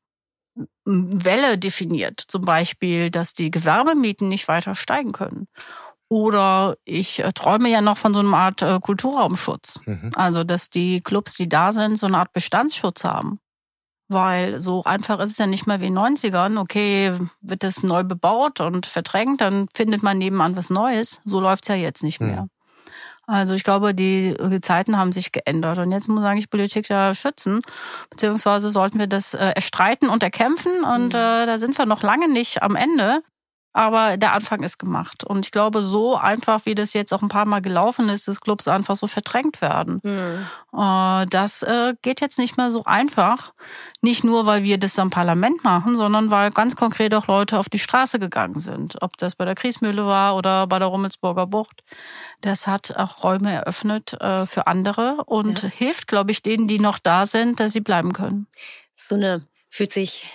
Welle definiert. Zum Beispiel, dass die Gewerbemieten nicht weiter steigen können. Oder ich äh, träume ja noch von so einer Art äh, Kulturraumschutz. Mhm. Also, dass die Clubs, die da sind, so eine Art Bestandsschutz haben. Weil so einfach ist es ja nicht mehr wie in den 90ern. Okay, wird das neu bebaut und verdrängt, dann findet man nebenan was Neues. So läuft's ja jetzt nicht mehr. Mhm. Also ich glaube, die Zeiten haben sich geändert und jetzt muss eigentlich Politik da schützen, beziehungsweise sollten wir das äh, erstreiten und erkämpfen und mhm. äh, da sind wir noch lange nicht am Ende. Aber der Anfang ist gemacht. Und ich glaube, so einfach, wie das jetzt auch ein paar Mal gelaufen ist, dass Clubs einfach so verdrängt werden. Mhm. Das äh, geht jetzt nicht mehr so einfach. Nicht nur, weil wir das am Parlament machen, sondern weil ganz konkret auch Leute auf die Straße gegangen sind. Ob das bei der Kriesmühle war oder bei der Rummelsburger Bucht. Das hat auch Räume eröffnet äh, für andere und ja. hilft, glaube ich, denen, die noch da sind, dass sie bleiben können. So eine Fühlt sich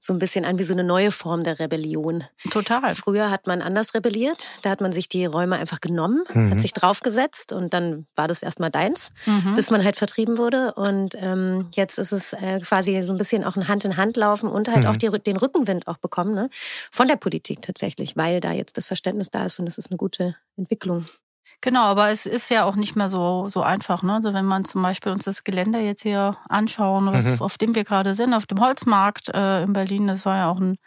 so ein bisschen an wie so eine neue Form der Rebellion. Total. Früher hat man anders rebelliert. Da hat man sich die Räume einfach genommen, Mhm. hat sich draufgesetzt und dann war das erstmal deins, Mhm. bis man halt vertrieben wurde. Und ähm, jetzt ist es äh, quasi so ein bisschen auch ein Hand-in-Hand-Laufen und halt Mhm. auch die, den Rückenwind auch bekommen, ne? Von der Politik tatsächlich, weil da jetzt das Verständnis da ist und das ist eine gute Entwicklung. Genau, aber es ist ja auch nicht mehr so, so einfach. Ne? Also wenn man zum Beispiel uns das Gelände jetzt hier anschauen, was, Mhm. auf dem wir gerade sind, auf dem Holzmarkt äh, in Berlin, das war ja auch ein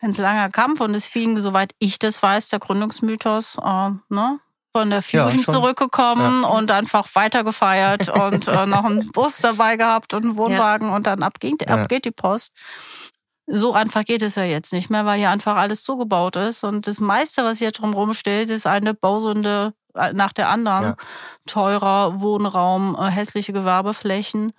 ganz langer Kampf und es fing, soweit ich das weiß, der Gründungsmythos äh, ne? von der Ja, Fusion schon. zurückgekommen und einfach weiter gefeiert und äh, noch einen Bus dabei gehabt und einen Wohnwagen und dann ab geht, ab Ja. geht die Post. So einfach geht es ja jetzt nicht mehr, weil hier einfach alles zugebaut ist. Und das meiste, was hier drumherum steht, ist eine Bausünde äh, nach der anderen. Ja. Teurer Wohnraum, äh, hässliche Gewerbeflächen.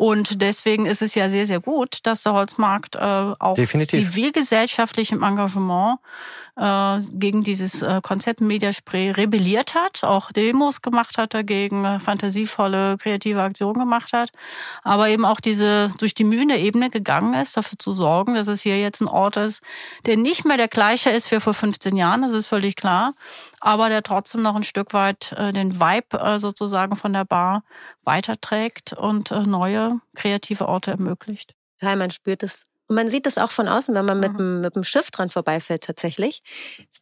Und deswegen ist es ja sehr, sehr gut, dass der Holzmarkt äh, auch Definitiv. zivilgesellschaftlichem Engagement äh, gegen dieses äh, Konzept Mediaspray rebelliert hat, auch Demos gemacht hat dagegen, äh, fantasievolle, kreative Aktionen gemacht hat, aber eben auch diese durch die mühende Ebene gegangen ist, dafür zu sorgen, dass es hier jetzt ein Ort ist, der nicht mehr der gleiche ist wie vor 15 Jahren, das ist völlig klar, aber der trotzdem noch ein Stück weit äh, den Vibe äh, sozusagen von der Bar weiterträgt und äh, neue kreative Orte ermöglicht. Total, man spürt es. Und man sieht es auch von außen, wenn man mit, Mhm. dem, mit dem Schiff dran vorbeifährt tatsächlich.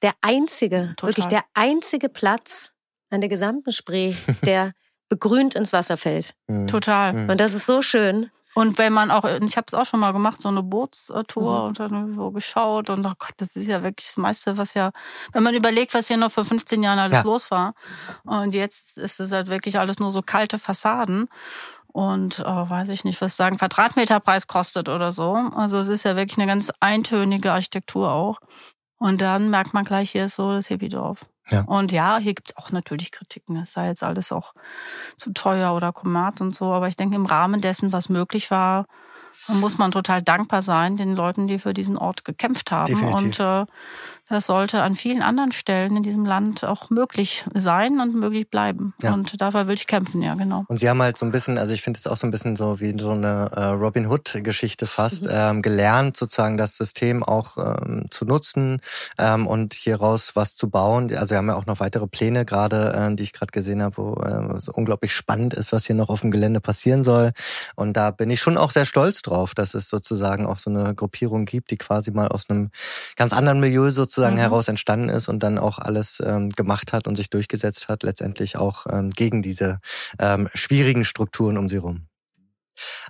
Der einzige, Total. wirklich der einzige Platz an der gesamten Spree, der begrünt ins Wasser fällt. Mhm. Total. Mhm. Und das ist so schön. Und wenn man auch, ich habe es auch schon mal gemacht, so eine Bootstour Mhm. und dann so geschaut und oh Gott, das ist ja wirklich das meiste, was ja, wenn man überlegt, was hier noch vor 15 Jahren alles Ja. los war. Und jetzt ist es halt wirklich alles nur so kalte Fassaden. Und äh, weiß ich nicht, was sagen, Quadratmeterpreis kostet oder so. Also es ist ja wirklich eine ganz eintönige Architektur auch. Und dann merkt man gleich, hier ist so das Hippiedorf. Ja. Und ja, hier gibt's auch natürlich Kritiken. Es sei jetzt alles auch zu teuer oder Kommerz und so. Aber ich denke, im Rahmen dessen, was möglich war, muss man total dankbar sein den Leuten, die für diesen Ort gekämpft haben. Definitiv. Und äh, das sollte an vielen anderen Stellen in diesem Land auch möglich sein und möglich bleiben. Ja. Und dafür will ich kämpfen, ja, genau. Und sie haben halt so ein bisschen, also ich finde es auch so ein bisschen so wie so eine äh, Robin Hood-Geschichte fast, Mhm. ähm, gelernt sozusagen das System auch ähm, zu nutzen ähm, und hieraus was zu bauen. Also wir haben ja auch noch weitere Pläne gerade, äh, die ich gerade gesehen habe, wo äh, es unglaublich spannend ist, was hier noch auf dem Gelände passieren soll. Und da bin ich schon auch sehr stolz drauf, dass es sozusagen auch so eine Gruppierung gibt, die quasi mal aus einem ganz anderen Milieu sozusagen Mhm. heraus entstanden ist und dann auch alles ähm, gemacht hat und sich durchgesetzt hat, letztendlich auch ähm, gegen diese ähm, schwierigen Strukturen um sie rum.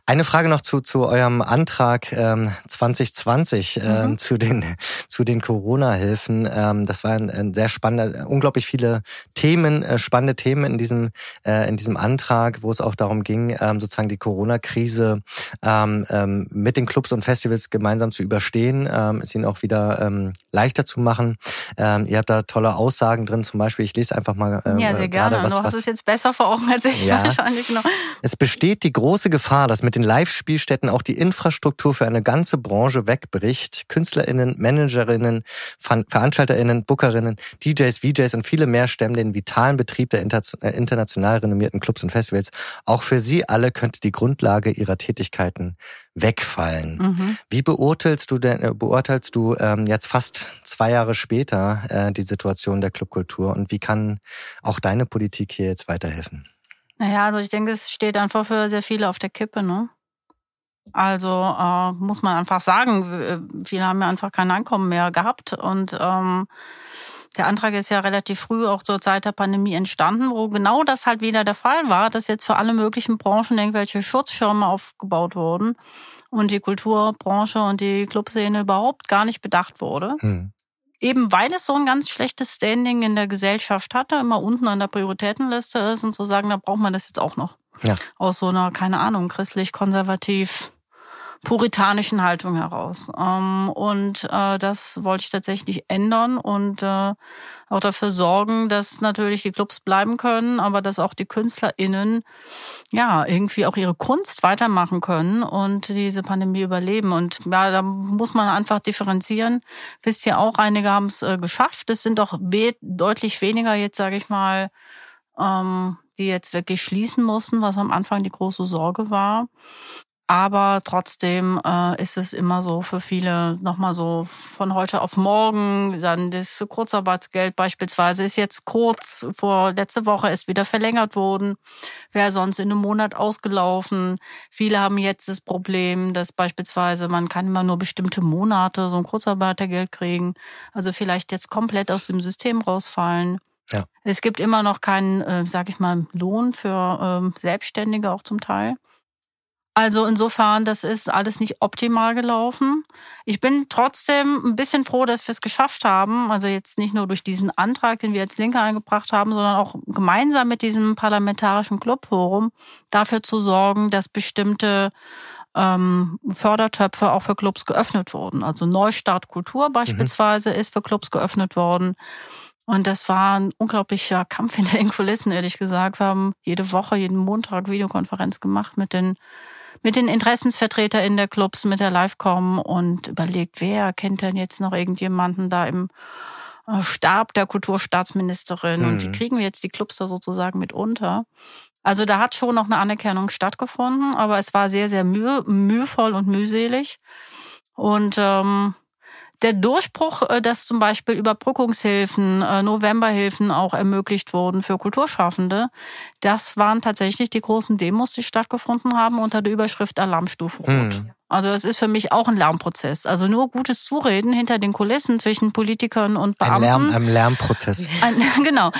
Eine Frage noch zu, zu eurem Antrag ähm, 2020 ähm, Mhm. zu den zu den Corona-Hilfen. Ähm, das war ein, ein sehr spannender, unglaublich viele Themen, äh, spannende Themen in diesem äh, in diesem Antrag, wo es auch darum ging, ähm, sozusagen die Corona-Krise ähm, ähm, mit den Clubs und Festivals gemeinsam zu überstehen, ähm, es ihnen auch wieder ähm, leichter zu machen. Ähm, ihr habt da tolle Aussagen drin, zum Beispiel. Ich lese einfach mal ähm, ja, sehr gerne. gerade was, du hast was es jetzt besser vor Augen als ich Ja. wahrscheinlich. Genau. es besteht die große Gefahr, dass mit den Live-Spielstätten auch die Infrastruktur für eine ganze Branche wegbricht. KünstlerInnen, ManagerInnen, VeranstalterInnen, BookerInnen, DJs, VJs und viele mehr stemmen den vitalen Betrieb der inter äh, international renommierten Clubs und Festivals. Auch für sie alle könnte die Grundlage ihrer Tätigkeiten wegfallen. Mhm. Wie beurteilst du denn, äh, beurteilst du ähm, jetzt fast zwei Jahre später äh, die Situation der Clubkultur und wie kann auch deine Politik hier jetzt weiterhelfen? Naja, also ich denke, es steht einfach für sehr viele auf der Kippe, ne? Also äh, muss man einfach sagen, äh, viele haben ja einfach kein Einkommen mehr gehabt und ähm, der Antrag ist ja relativ früh auch zur Zeit der Pandemie entstanden, wo genau das halt wieder der Fall war, dass jetzt für alle möglichen Branchen irgendwelche Schutzschirme aufgebaut wurden und die Kulturbranche und die Clubszene überhaupt gar nicht bedacht wurde. Hm. Eben weil es so ein ganz schlechtes Standing in der Gesellschaft hatte, immer unten an der Prioritätenliste ist und zu sagen, da braucht man das jetzt auch noch. Ja. Aus so einer, keine Ahnung, christlich-konservativ puritanischen Haltung heraus. Ähm, und äh, das wollte ich tatsächlich ändern und äh, auch dafür sorgen, dass natürlich die Clubs bleiben können, aber dass auch die KünstlerInnen ja irgendwie auch ihre Kunst weitermachen können und diese Pandemie überleben. Und ja, da muss man einfach differenzieren. Wisst ihr auch, einige haben es äh, geschafft. Es sind doch we deutlich weniger jetzt, sage ich mal, ähm, die jetzt wirklich schließen mussten, was am Anfang die große Sorge war. Aber trotzdem äh, ist es immer so für viele nochmal so von heute auf morgen. Dann das Kurzarbeitsgeld beispielsweise ist jetzt kurz vor letzte Woche ist wieder verlängert worden. Wäre sonst in einem Monat ausgelaufen. Viele haben jetzt das Problem, dass beispielsweise man kann immer nur bestimmte Monate so ein Kurzarbeitergeld kriegen. Also vielleicht jetzt komplett aus dem System rausfallen. Ja. Es gibt immer noch keinen, äh, sag ich mal, Lohn für äh, Selbstständige auch zum Teil. Also insofern, das ist alles nicht optimal gelaufen. Ich bin trotzdem ein bisschen froh, dass wir es geschafft haben. Also jetzt nicht nur durch diesen Antrag, den wir als Linke eingebracht haben, sondern auch gemeinsam mit diesem parlamentarischen Clubforum dafür zu sorgen, dass bestimmte ähm, Fördertöpfe auch für Clubs geöffnet wurden. Also Neustart Kultur beispielsweise mhm. ist für Clubs geöffnet worden. Und das war ein unglaublicher Kampf hinter den Kulissen, ehrlich gesagt. Wir haben jede Woche, jeden Montag Videokonferenz gemacht mit den mit den in der Clubs, mit der Livecom und überlegt, wer kennt denn jetzt noch irgendjemanden da im äh, Stab der Kulturstaatsministerin mhm. und wie mhm. kriegen wir jetzt die Clubs da sozusagen mit unter? Also da hat schon noch eine Anerkennung stattgefunden, aber es war sehr, sehr mühe, mühevoll und mühselig. Und ähm, der Durchbruch, äh, dass zum Beispiel Überbrückungshilfen, äh, Novemberhilfen auch ermöglicht wurden für Kulturschaffende, das waren tatsächlich die großen Demos, die stattgefunden haben unter der Überschrift Alarmstufe Rot. Mhm. Also das ist für mich auch ein Lärmprozess. Also nur gutes Zureden hinter den Kulissen zwischen Politikern und Beamten. Ein, Lärm, ein Lärmprozess. Ein, genau.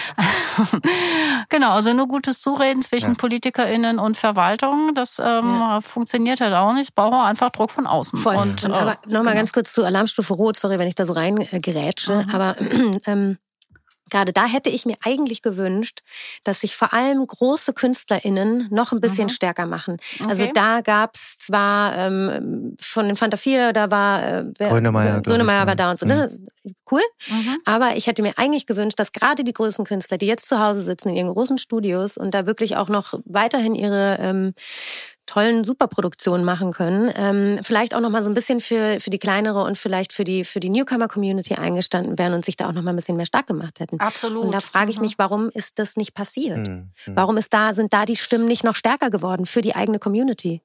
genau, also nur gutes Zureden zwischen ja. PolitikerInnen und Verwaltung, das ähm, ja. funktioniert halt auch nicht. Es braucht einfach Druck von außen. Voll. Und, und aber äh, nochmal genau. ganz kurz zu Alarmstufe Rot, sorry, wenn ich da so reingerätsche, mhm. aber ähm, Gerade da hätte ich mir eigentlich gewünscht, dass sich vor allem große KünstlerInnen noch ein bisschen mhm. stärker machen. Also okay. Also da gab's zwar ähm, von den Fanta 4, da war äh, Grönemeyer, Grönemeyer war da und so, ne? Mhm. Cool. Mhm. Aber ich hätte mir eigentlich gewünscht, dass gerade die großen Künstler, die jetzt zu Hause sitzen in ihren großen Studios und da wirklich auch noch weiterhin ihre ähm, tollen Superproduktionen machen können. Ähm, vielleicht auch noch mal so ein bisschen für, für die kleinere und vielleicht für die, für die Newcomer-Community eingestanden wären und sich da auch noch mal ein bisschen mehr stark gemacht hätten. Absolut. Und da frage ich mhm. mich, warum ist das nicht passiert? Mhm. Warum ist da, sind da die Stimmen nicht noch stärker geworden für die eigene Community?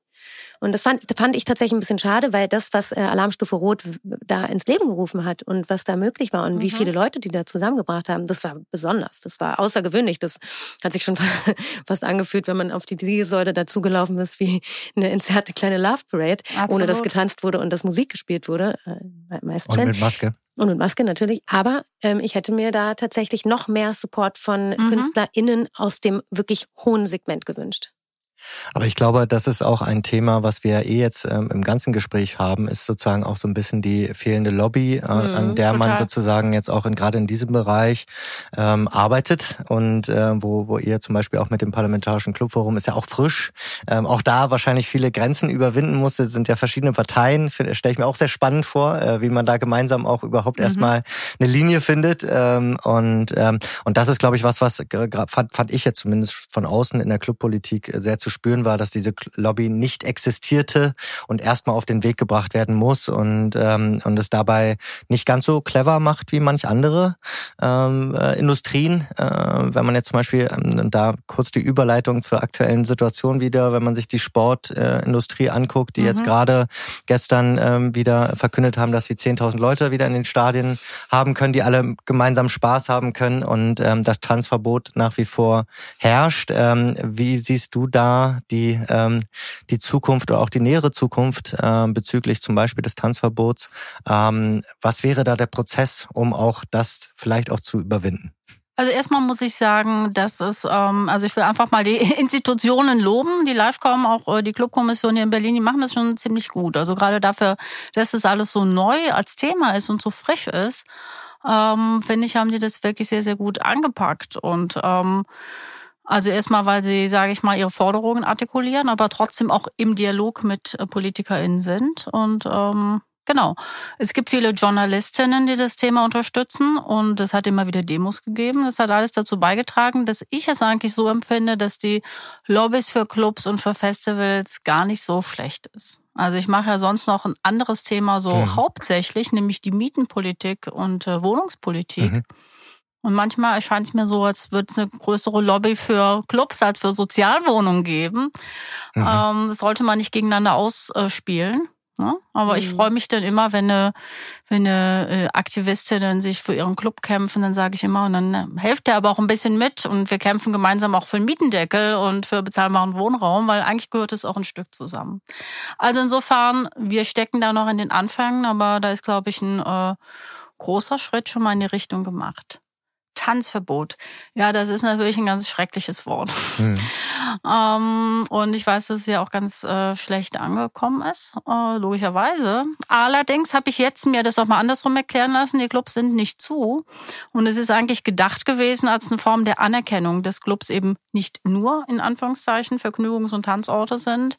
Und das fand, fand ich tatsächlich ein bisschen schade, weil das, was äh, Alarmstufe Rot da ins Leben gerufen hat und was da möglich war und mhm. wie viele Leute die da zusammengebracht haben, das war besonders. Das war außergewöhnlich. Das hat sich schon fast angefühlt, wenn man auf die Liegesäule dazugelaufen ist, wie eine entzerrte kleine Love Parade, Absolut. ohne dass getanzt wurde und das Musik gespielt wurde. Äh, meist und mit Maske. Und mit Maske natürlich. Aber ähm, ich hätte mir da tatsächlich noch mehr Support von mhm. KünstlerInnen aus dem wirklich hohen Segment gewünscht. Aber ich glaube, das ist auch ein Thema, was wir eh jetzt ähm, im ganzen Gespräch haben, ist sozusagen auch so ein bisschen die fehlende Lobby, äh, mhm, an der total. man sozusagen jetzt auch in, gerade in diesem Bereich ähm, arbeitet und äh, wo, wo ihr zum Beispiel auch mit dem Parlamentarischen Clubforum ist ja auch frisch, ähm, auch da wahrscheinlich viele Grenzen überwinden musste, sind ja verschiedene Parteien, stelle ich mir auch sehr spannend vor, äh, wie man da gemeinsam auch überhaupt mhm. erstmal eine Linie findet ähm, und ähm, und das ist, glaube ich, was, was fand, fand ich jetzt zumindest von außen in der Clubpolitik sehr zu spüren war, dass diese Lobby nicht existierte und erstmal auf den Weg gebracht werden muss und, ähm, und es dabei nicht ganz so clever macht wie manch andere ähm, äh, Industrien. Äh, wenn man jetzt zum Beispiel ähm, da kurz die Überleitung zur aktuellen Situation wieder, wenn man sich die Sportindustrie äh, anguckt, die mhm. jetzt gerade gestern ähm, wieder verkündet haben, dass sie 10.000 Leute wieder in den Stadien haben können, die alle gemeinsam Spaß haben können und ähm, das Tanzverbot nach wie vor herrscht. Ähm, wie siehst du da die, ähm, die Zukunft oder auch die nähere Zukunft äh, bezüglich zum Beispiel des Tanzverbots. Ähm, was wäre da der Prozess, um auch das vielleicht auch zu überwinden? Also erstmal muss ich sagen, dass es, ähm, also ich will einfach mal die Institutionen loben, die Livecom, auch äh, die Clubkommission hier in Berlin, die machen das schon ziemlich gut. Also gerade dafür, dass das alles so neu als Thema ist und so frisch ist, ähm, finde ich, haben die das wirklich sehr, sehr gut angepackt. Und ähm, also erstmal, weil sie, sage ich mal, ihre Forderungen artikulieren, aber trotzdem auch im Dialog mit äh, PolitikerInnen sind. Und ähm, genau, es gibt viele Journalistinnen, die das Thema unterstützen und es hat immer wieder Demos gegeben. Das hat alles dazu beigetragen, dass ich es eigentlich so empfinde, dass die Lobbys für Clubs und für Festivals gar nicht so schlecht ist. Also ich mache ja sonst noch ein anderes Thema so mhm. hauptsächlich, nämlich die Mietenpolitik und äh, Wohnungspolitik. Mhm. Und manchmal erscheint es mir so, als würde es eine größere Lobby für Clubs als für Sozialwohnungen geben. Mhm. Ähm, das sollte man nicht gegeneinander ausspielen. Ne? Aber mhm. ich freue mich dann immer, wenn eine, wenn eine äh, Aktivistinnen sich für ihren Club kämpfen, dann sage ich immer, und dann äh, helft der aber auch ein bisschen mit und wir kämpfen gemeinsam auch für den Mietendeckel und für bezahlbaren Wohnraum, weil eigentlich gehört es auch ein Stück zusammen. Also insofern, wir stecken da noch in den Anfängen, aber da ist, glaube ich, ein äh, großer Schritt schon mal in die Richtung gemacht. Tanzverbot. Ja, das ist natürlich ein ganz schreckliches Wort. Mhm. ähm, und ich weiß, dass es ja auch ganz äh, schlecht angekommen ist, äh, logischerweise. Allerdings habe ich jetzt mir das auch mal andersrum erklären lassen, die Clubs sind nicht zu. Und es ist eigentlich gedacht gewesen als eine Form der Anerkennung, dass Clubs eben nicht nur in Anführungszeichen Vergnügungs- und Tanzorte sind,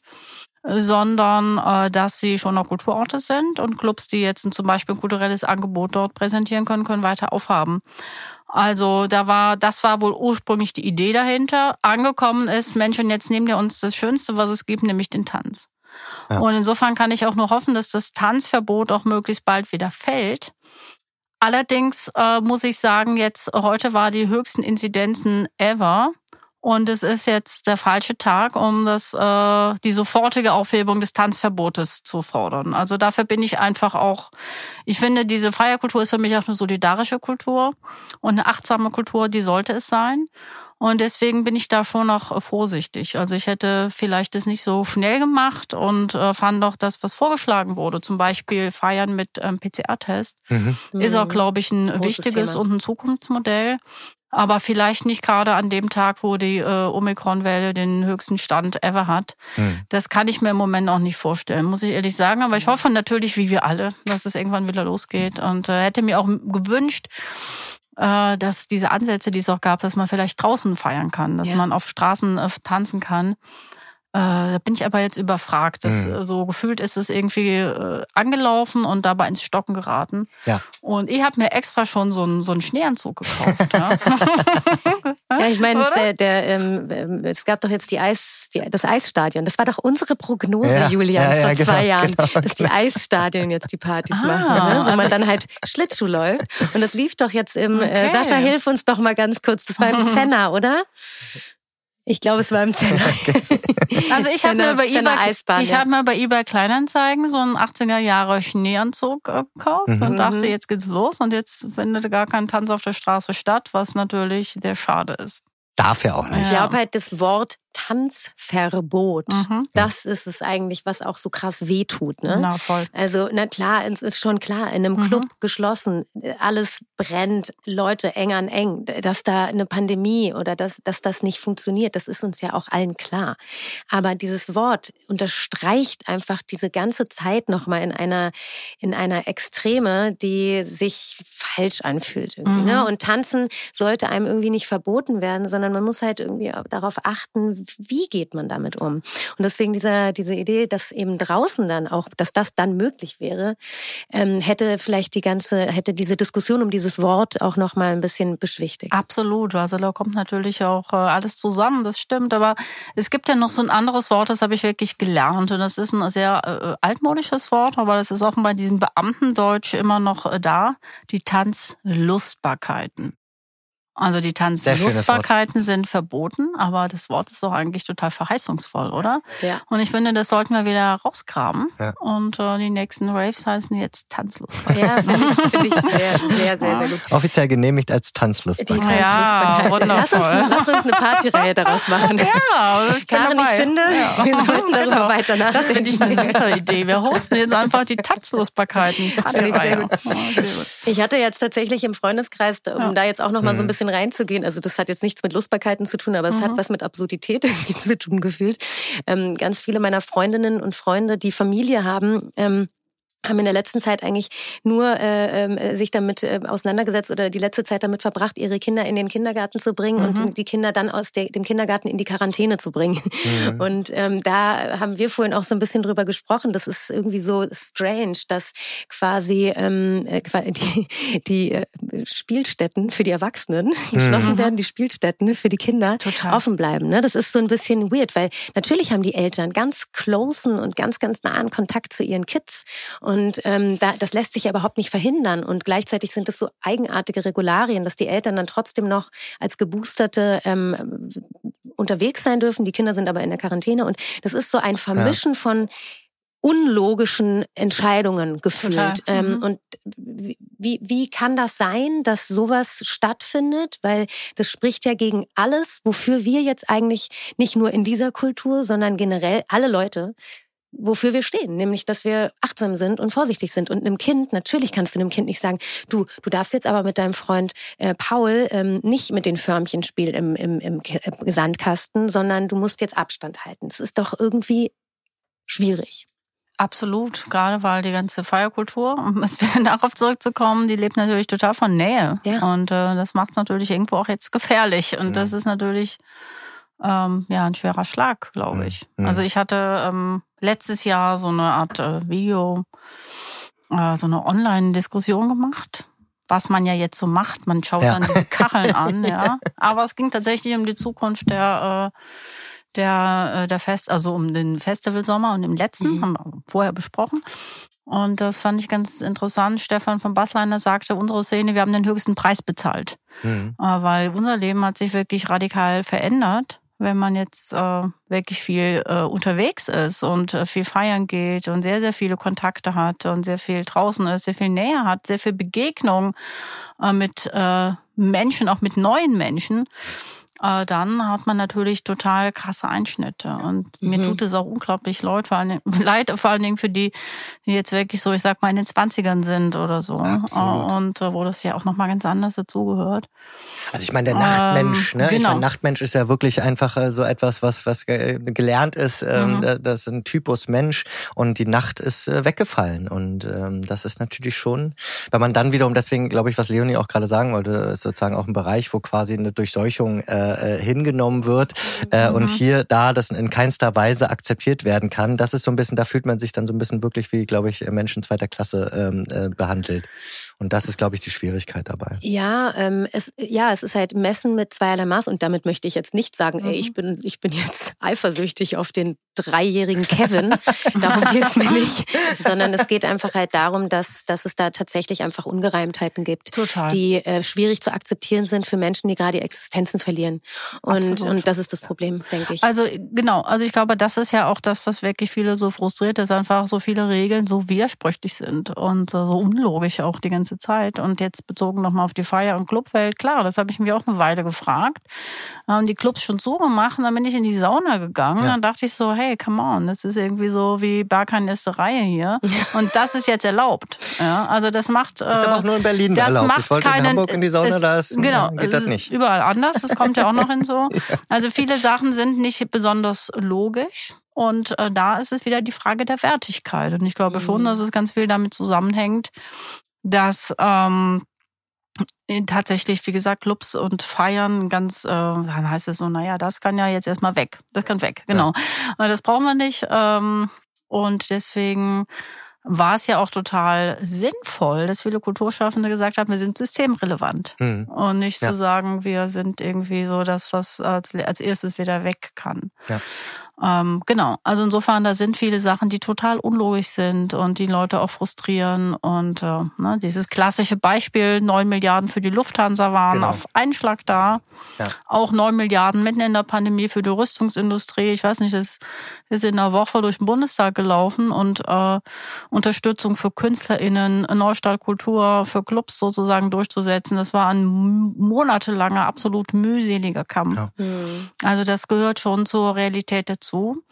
sondern äh, dass sie schon noch Kulturorte sind und Clubs, die jetzt zum Beispiel ein kulturelles Angebot dort präsentieren können, können weiter aufhaben. Also da war, das war wohl ursprünglich die Idee dahinter. Angekommen ist, Menschen, jetzt nehmen wir uns das Schönste, was es gibt, nämlich den Tanz. Ja. Und insofern kann ich auch nur hoffen, dass das Tanzverbot auch möglichst bald wieder fällt. Allerdings äh, muss ich sagen, jetzt heute war die höchsten Inzidenzen ever. Und es ist jetzt der falsche Tag, um das, äh, die sofortige Aufhebung des Tanzverbotes zu fordern. Also dafür bin ich einfach auch, ich finde, diese Feierkultur ist für mich auch eine solidarische Kultur und eine achtsame Kultur, die sollte es sein. Und deswegen bin ich da schon noch vorsichtig. Also ich hätte vielleicht das nicht so schnell gemacht und äh, fand auch das, was vorgeschlagen wurde, zum Beispiel Feiern mit ähm, PCR-Test, mhm. ist auch, glaube ich, ein Großes wichtiges Thema. und ein Zukunftsmodell aber vielleicht nicht gerade an dem Tag, wo die äh, Omikron-Welle den höchsten Stand ever hat. Hm. Das kann ich mir im Moment auch nicht vorstellen, muss ich ehrlich sagen. Aber ich hoffe natürlich, wie wir alle, dass es irgendwann wieder losgeht und äh, hätte mir auch gewünscht, äh, dass diese Ansätze, die es auch gab, dass man vielleicht draußen feiern kann, dass ja. man auf Straßen äh, tanzen kann. Äh, da bin ich aber jetzt überfragt. Das, mhm. So gefühlt ist es irgendwie äh, angelaufen und dabei ins Stocken geraten. Ja. Und ich habe mir extra schon so einen, so einen Schneeanzug gekauft. ja. ja, ich meine, der, der, ähm, ähm, es gab doch jetzt die Eis, die, das Eisstadion. Das war doch unsere Prognose, ja. Julian, ja, vor genau, zwei Jahren, genau, dass die Eisstadien jetzt die Partys ah, machen, ne? wo also man dann halt Schlittschuh läuft. Und das lief doch jetzt im, äh, okay. äh, Sascha, hilf uns doch mal ganz kurz, das war im Senna, oder? Ich glaube, es war im Zenner. Also ich habe mir bei eBay, ich ja. habe mir bei eBay Kleinanzeigen so einen 80er Jahre Schneeanzug gekauft mhm. und dachte, jetzt geht's los und jetzt findet gar kein Tanz auf der Straße statt, was natürlich sehr schade ist. Darf ja auch nicht. Ich glaube halt, das Wort Tanzverbot. Mhm. Das ist es eigentlich, was auch so krass wehtut. Ne? Na, voll. Also, na klar, es ist schon klar, in einem mhm. Club geschlossen, alles brennt, Leute eng an eng, dass da eine Pandemie oder dass, dass das nicht funktioniert, das ist uns ja auch allen klar. Aber dieses Wort unterstreicht einfach diese ganze Zeit nochmal in einer, in einer Extreme, die sich falsch anfühlt. Irgendwie, ne? mhm. ne? Und tanzen sollte einem irgendwie nicht verboten werden, sondern man muss halt irgendwie darauf achten, wie geht man damit um? Und deswegen dieser, diese Idee, dass eben draußen dann auch, dass das dann möglich wäre, ähm, hätte vielleicht die ganze, hätte diese Diskussion um dieses Wort auch noch mal ein bisschen beschwichtigt. Absolut. Also da kommt natürlich auch äh, alles zusammen, das stimmt. Aber es gibt ja noch so ein anderes Wort, das habe ich wirklich gelernt. Und das ist ein sehr äh, altmodisches Wort, aber das ist offenbar in diesem Beamtendeutsch immer noch äh, da. Die Tanzlustbarkeiten. Also die Tanzlustbarkeiten sind verboten, aber das Wort ist doch eigentlich total verheißungsvoll, oder? Ja. Und ich finde, das sollten wir wieder rausgraben. Ja. Und äh, die nächsten Raves heißen jetzt Tanzlustbarkeit. Ja, finde ich, find ich sehr, sehr, sehr, sehr gut. Offiziell genehmigt als Tanzlustbarkeit. Die Tanzlustbarkeit. Ja, lass, uns, lass uns eine Partyreihe daraus machen. Ja, ich Karin, ich finde, ja. wir sollten darüber genau. weiter nachdenken. Das finde ich eine super Idee. Wir hosten jetzt einfach die Tanzlustbarkeiten. Partyreihe. Ich, ich hatte jetzt tatsächlich im Freundeskreis, um da jetzt auch noch mal so ein bisschen bisschen reinzugehen. Also das hat jetzt nichts mit Lustbarkeiten zu tun, aber es mhm. hat was mit Absurdität zu tun gefühlt. Ähm, ganz viele meiner Freundinnen und Freunde, die Familie haben, ähm, haben in der letzten Zeit eigentlich nur äh, ähm, sich damit äh, auseinandergesetzt oder die letzte Zeit damit verbracht, ihre Kinder in den Kindergarten zu bringen mhm. und die Kinder dann aus der, dem Kindergarten in die Quarantäne zu bringen. Mhm. Und ähm, da haben wir vorhin auch so ein bisschen drüber gesprochen. Das ist irgendwie so strange, dass quasi ähm, äh, die, die äh, Spielstätten für die Erwachsenen mhm. geschlossen werden, die Spielstätten für die Kinder Total. offen bleiben. Ne? Das ist so ein bisschen weird, weil natürlich haben die Eltern ganz closen und ganz, ganz nahen Kontakt zu ihren Kids. Und Und ähm, da, das lässt sich ja überhaupt nicht verhindern. Und gleichzeitig sind es so eigenartige Regularien, dass die Eltern dann trotzdem noch als Geboosterte ähm, unterwegs sein dürfen. Die Kinder sind aber in der Quarantäne. Und das ist so ein Vermischen ja. von unlogischen Entscheidungen gefühlt. Ähm, mhm. Und wie, wie kann das sein, dass sowas stattfindet? Weil das spricht ja gegen alles, wofür wir jetzt eigentlich nicht nur in dieser Kultur, sondern generell alle Leute wofür wir stehen, nämlich dass wir achtsam sind und vorsichtig sind. Und einem Kind, natürlich kannst du einem Kind nicht sagen, du, du darfst jetzt aber mit deinem Freund äh, Paul ähm, nicht mit den Förmchen spielen im, im, im Sandkasten, sondern du musst jetzt Abstand halten. Das ist doch irgendwie schwierig. Absolut, gerade weil die ganze Feierkultur, um es wieder darauf zurückzukommen, die lebt natürlich total von Nähe. Ja. Und äh, das macht es natürlich irgendwo auch jetzt gefährlich. Und ja. das ist natürlich ähm, ja ein schwerer Schlag, glaube ich. Ja. Also ich hatte ähm, letztes Jahr so eine Art äh, Video, äh, so eine Online-Diskussion gemacht was man ja jetzt so macht. Man schaut ja. dann diese Kacheln an, ja. Aber es ging tatsächlich um die Zukunft der äh, der, äh, der Fest, also um den Festivalsommer und im letzten, mhm. haben wir vorher besprochen. Und das fand ich ganz interessant. Stefan von Bassleiner sagte, unsere Szene, wir haben den höchsten Preis bezahlt. Mhm. Äh, weil unser Leben hat sich wirklich radikal verändert wenn man jetzt äh, wirklich viel äh, unterwegs ist und äh, viel feiern geht und sehr, sehr viele Kontakte hat und sehr viel draußen ist, sehr viel Nähe hat, sehr viel Begegnung äh, mit äh, Menschen, auch mit neuen Menschen, äh, dann hat man natürlich total krasse Einschnitte. Und mhm. mir tut es auch unglaublich leid, vor allen, Dingen, leid, vor allen Dingen für die, die jetzt wirklich so, ich sag mal, in den Zwanzigern sind oder so. Absolut. Und äh, wo das ja auch nochmal ganz anders dazugehört. Also ich meine, der Nachtmensch, ähm, ne? Genau. Ich meine, Nachtmensch ist ja wirklich einfach äh, so etwas, was, was gelernt ist. Ähm, mhm. Das ist ein Typus Mensch und die Nacht ist äh, weggefallen. Und ähm, das ist natürlich schon, wenn man dann wiederum, deswegen glaube ich, was Leonie auch gerade sagen wollte, ist sozusagen auch ein Bereich, wo quasi eine Durchseuchung äh, äh, hingenommen wird äh, mhm. und hier da das in keinster Weise akzeptiert werden kann. Das ist so ein bisschen, da fühlt man sich dann so ein bisschen wirklich wie, glaube ich, Menschen zweiter Klasse ähm, äh, behandelt. Und das ist, glaube ich, die Schwierigkeit dabei. Ja, ähm, es, ja, es ist halt Messen mit zweierlei Maß und damit möchte ich jetzt nicht sagen, mhm. ey, ich bin, ich bin jetzt eifersüchtig auf den dreijährigen Kevin. darum geht's mir nicht. Sondern es geht einfach halt darum, dass, dass es da tatsächlich einfach Ungereimtheiten gibt, Total. die äh, schwierig zu akzeptieren sind für Menschen, die gerade Existenzen verlieren. Und, und das ist das Problem, denke ich. Also genau, also ich glaube, das ist ja auch das, was wirklich viele so frustriert, dass einfach so viele Regeln so widersprüchlich sind und so unlogisch auch die ganze Zeit. Und jetzt bezogen nochmal auf die Feier- und Clubwelt, klar, das habe ich mir auch eine Weile gefragt. Haben die Clubs schon zugemacht und dann bin ich in die Sauna gegangen. Ja. Dann dachte ich so, hey, come on, das ist irgendwie so wie Berghain erste Reihe hier. Und das ist jetzt erlaubt. Ja, also das macht. Das ist aber auch nur in Berlin das erlaubt. Macht ich wollte keinen, in Hamburg in die Sauna, es, da ist, genau, geht das nicht. Überall anders, das kommt ja auch noch hinzu. ja. Also viele Sachen sind nicht besonders logisch. Und äh, da ist es wieder die Frage der Wertigkeit. Und ich glaube schon, mhm. dass es ganz viel damit zusammenhängt, dass ähm, tatsächlich, wie gesagt, Clubs und Feiern ganz, äh, dann heißt es so, naja, das kann ja jetzt erstmal weg. Das kann weg, genau. Ja. Das brauchen wir nicht. Ähm, und deswegen war es ja auch total sinnvoll, dass viele Kulturschaffende gesagt haben, wir sind systemrelevant. Mhm. Und nicht ja. zu sagen, wir sind irgendwie so das, was als, als erstes wieder weg kann. Ja. Ähm, genau, also insofern, da sind viele Sachen, die total unlogisch sind und die Leute auch frustrieren. Und äh, ne, dieses klassische Beispiel, neun Milliarden für die Lufthansa waren genau. auf Einschlag da. Ja. Auch neun Milliarden mitten in der Pandemie für die Rüstungsindustrie. Ich weiß nicht, das ist in einer Woche durch den Bundestag gelaufen und äh, Unterstützung für KünstlerInnen, Neustart Kultur für Clubs sozusagen durchzusetzen. Das war ein monatelanger, absolut mühseliger Kampf. Ja. Mhm. Also das gehört schon zur Realität der dazu.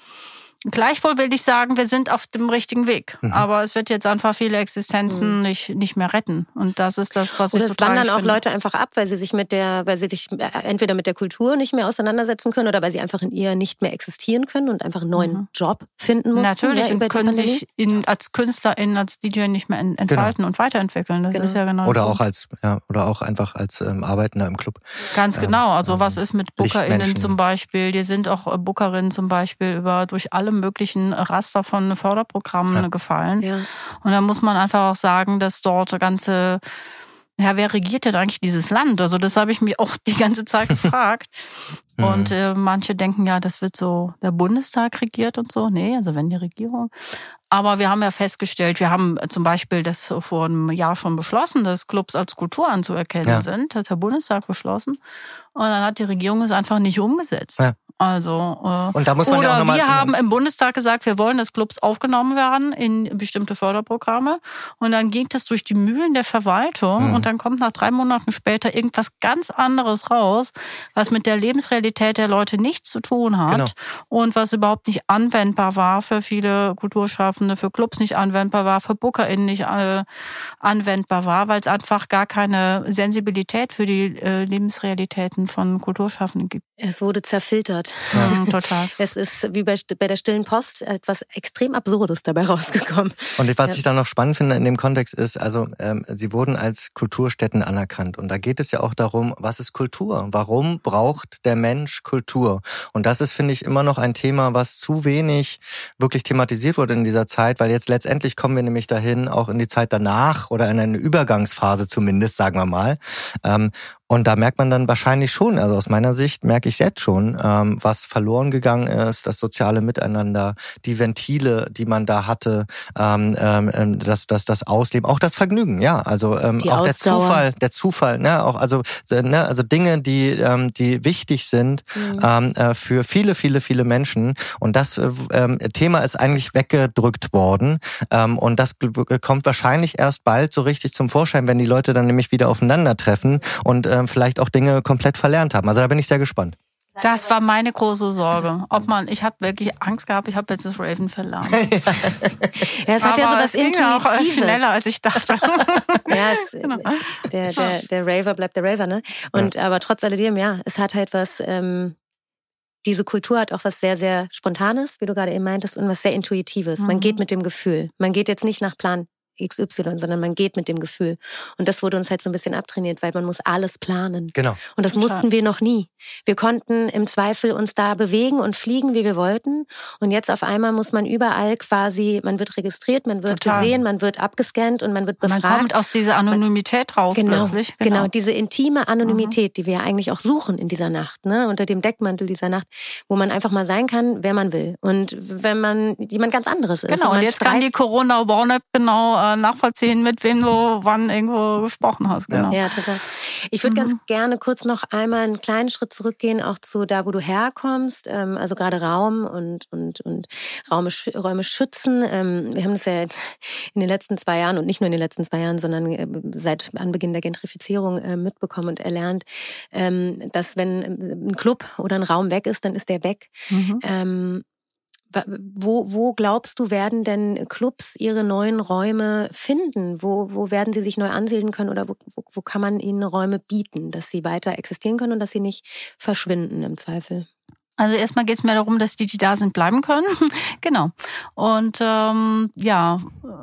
Gleichwohl will ich sagen, wir sind auf dem richtigen Weg. Mhm. Aber es wird jetzt einfach viele Existenzen mhm. nicht, nicht mehr retten. Und das ist das, was Oder ich so es wandern auch finde. Leute einfach ab, weil sie sich mit der, weil sie sich äh, entweder mit der Kultur nicht mehr auseinandersetzen können oder weil sie einfach in ihr nicht mehr existieren können und einfach einen neuen mhm. Job finden müssen. Natürlich, ja, und können sich in, als Künstlerin, als DJ nicht mehr genau. entfalten genau. und weiterentwickeln. Das genau. ist ja genau Oder so. auch als, ja, oder auch einfach als ähm, Arbeitender im Club. Ganz genau. Also ähm, was ist mit BookerInnen zum Beispiel? Die sind auch äh, Bookerinnen zum Beispiel über durch alle möglichen Raster von Förderprogrammen ja. gefallen. Ja. Und da muss man einfach auch sagen, dass dort ganze ja, wer regiert denn eigentlich dieses Land? Also das habe ich mich auch die ganze Zeit gefragt. Und äh, manche denken ja, das wird so der Bundestag regiert und so. Nee, also wenn die Regierung. Aber wir haben ja festgestellt, wir haben zum Beispiel das vor einem Jahr schon beschlossen, dass Clubs als Kultur anzuerkennen ja. sind, hat der Bundestag beschlossen. Und dann hat die Regierung es einfach nicht umgesetzt. Ja. Also äh, und da muss man oder ja auch noch mal, wir haben im Bundestag gesagt, wir wollen, dass Clubs aufgenommen werden in bestimmte Förderprogramme. Und dann ging das durch die Mühlen der Verwaltung mhm. und dann kommt nach drei Monaten später irgendwas ganz anderes raus, was mit der Lebensrealität der Leute nichts zu tun hat genau. und was überhaupt nicht anwendbar war für viele Kulturschaffende, für Clubs nicht anwendbar war, für BookerInnen nicht äh, anwendbar war, weil es einfach gar keine Sensibilität für die äh, Lebensrealitäten von Kulturschaffenden gibt. Es wurde zerfiltert. Ja, total. Es ist wie bei, bei der stillen Post etwas extrem Absurdes dabei rausgekommen. Und was ja. ich dann noch spannend finde in dem Kontext ist, also ähm, sie wurden als Kulturstätten anerkannt. Und da geht es ja auch darum, was ist Kultur? Warum braucht der Mensch Kultur? Und das ist, finde ich, immer noch ein Thema, was zu wenig wirklich thematisiert wurde in dieser Zeit, weil jetzt letztendlich kommen wir nämlich dahin, auch in die Zeit danach oder in eine Übergangsphase zumindest, sagen wir mal. Ähm, und da merkt man dann wahrscheinlich schon, also aus meiner Sicht merke ich jetzt schon, ähm, was verloren gegangen ist, das soziale Miteinander, die Ventile, die man da hatte, ähm, ähm, das, das, das Ausleben, auch das Vergnügen, ja, also ähm, auch Ausdauer. der Zufall, der Zufall, ne, auch also, ne, also Dinge, die, ähm, die wichtig sind mhm. ähm, äh, für viele, viele, viele Menschen. Und das äh, ähm, Thema ist eigentlich weggedrückt worden. Ähm, und das kommt wahrscheinlich erst bald so richtig zum Vorschein, wenn die Leute dann nämlich wieder aufeinandertreffen und ähm, vielleicht auch Dinge komplett verlernt haben. Also da bin ich sehr gespannt. Das war meine große Sorge. Ob man, ich habe wirklich Angst gehabt, ich habe jetzt das Raven verlernt. ja, es hat ja so was Intuitives. Auch schneller als ich dachte. ja, es, genau. der, der, der Raver bleibt der Raver, ne? Und ja. aber trotz alledem, ja, es hat halt was, ähm, diese Kultur hat auch was sehr, sehr Spontanes, wie du gerade eben meintest, und was sehr Intuitives. Mhm. Man geht mit dem Gefühl. Man geht jetzt nicht nach Plan XY, sondern man geht mit dem Gefühl. Und das wurde uns halt so ein bisschen abtrainiert, weil man muss alles planen. Genau. Und das mussten wir noch nie. Wir konnten im Zweifel uns da bewegen und fliegen, wie wir wollten. Und jetzt auf einmal muss man überall quasi, man wird registriert, man wird Total. gesehen, man wird abgescannt und man wird befragt. Man kommt aus dieser Anonymität raus genau, plötzlich. Genau. genau, diese intime Anonymität, mhm. die wir ja eigentlich auch suchen in dieser Nacht, ne? unter dem Deckmantel dieser Nacht, wo man einfach mal sein kann, wer man will. Und wenn man jemand ganz anderes ist. Genau, und, und jetzt kann die Corona-Warn-App genau äh, nachvollziehen, mit wem du wann irgendwo gesprochen hast. Genau. Ja, total. Ich würde mhm. ganz gerne kurz noch einmal einen kleinen Schritt zurückgehen, auch zu da, wo du herkommst. Ähm, also gerade Raum und, und, und Räume, Räume schützen. Ähm, wir haben das ja jetzt in den letzten zwei Jahren und nicht nur in den letzten zwei Jahren, sondern äh, seit Anbeginn der Gentrifizierung äh, mitbekommen und erlernt, ähm, dass wenn ein Club oder ein Raum weg ist, dann ist der weg. Mhm. Wo, wo glaubst du, werden denn Clubs ihre neuen Räume finden? Wo, wo werden sie sich neu ansiedeln können oder wo, wo, wo kann man ihnen Räume bieten, dass sie weiter existieren können und dass sie nicht verschwinden im Zweifel? Also erstmal geht es mir darum, dass die, die da sind, bleiben können. genau. Und ähm, ja,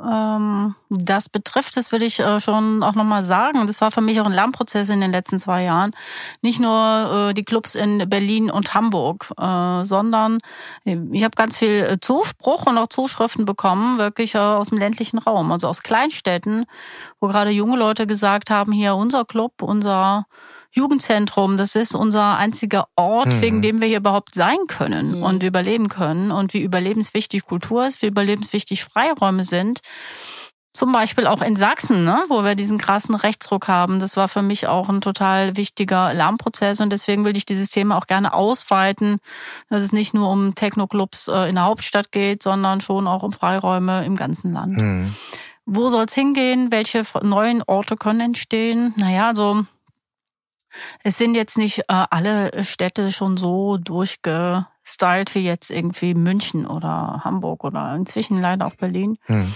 ähm, das betrifft, das will ich äh, schon auch nochmal sagen. Das war für mich auch ein Lernprozess in den letzten zwei Jahren. Nicht nur äh, die Clubs in Berlin und Hamburg, äh, sondern ich habe ganz viel äh, Zuspruch und auch Zuschriften bekommen, wirklich äh, aus dem ländlichen Raum, also aus Kleinstädten, wo gerade junge Leute gesagt haben, hier unser Club, unser Jugendzentrum, das ist unser einziger Ort, mhm. wegen dem wir hier überhaupt sein können mhm. und überleben können und wie überlebenswichtig Kultur ist, wie überlebenswichtig Freiräume sind. Zum Beispiel auch in Sachsen, ne, wo wir diesen krassen Rechtsruck haben. Das war für mich auch ein total wichtiger Lärmprozess und deswegen will ich dieses Thema auch gerne ausweiten, dass es nicht nur um Technoclubs äh, in der Hauptstadt geht, sondern schon auch um Freiräume im ganzen Land. Mhm. Wo soll es hingehen? Welche neuen Orte können entstehen? Naja, also es sind jetzt nicht äh, alle Städte schon so durchgestylt wie jetzt irgendwie München oder Hamburg oder inzwischen leider auch Berlin. Hm.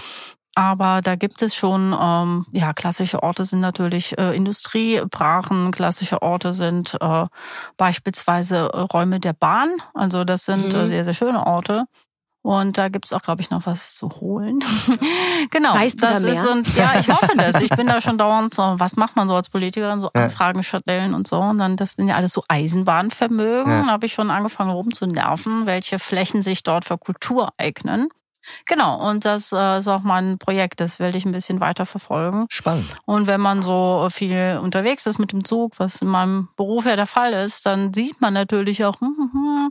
Aber da gibt es schon, ähm, ja, klassische Orte sind natürlich äh, Industriebrachen, klassische Orte sind äh, beispielsweise Räume der Bahn. Also das sind äh, mhm. äh, sehr, sehr schöne Orte. Und da gibt's auch, glaube ich, noch was zu holen. genau. Weißt du das da mehr? ist und ja, ich hoffe das. Ich bin da schon dauernd so, was macht man so als Politikerin, so Anfragen stellen und so. Und dann, das sind ja alles so Eisenbahnvermögen. Ja. Da habe ich schon angefangen rum zu nerven, welche Flächen sich dort für Kultur eignen. Genau, und das äh, ist auch mein Projekt, das will ich ein bisschen weiter verfolgen. Spannend. Und wenn man so viel unterwegs ist mit dem Zug, was in meinem Beruf ja der Fall ist, dann sieht man natürlich auch, hm, hm, hm,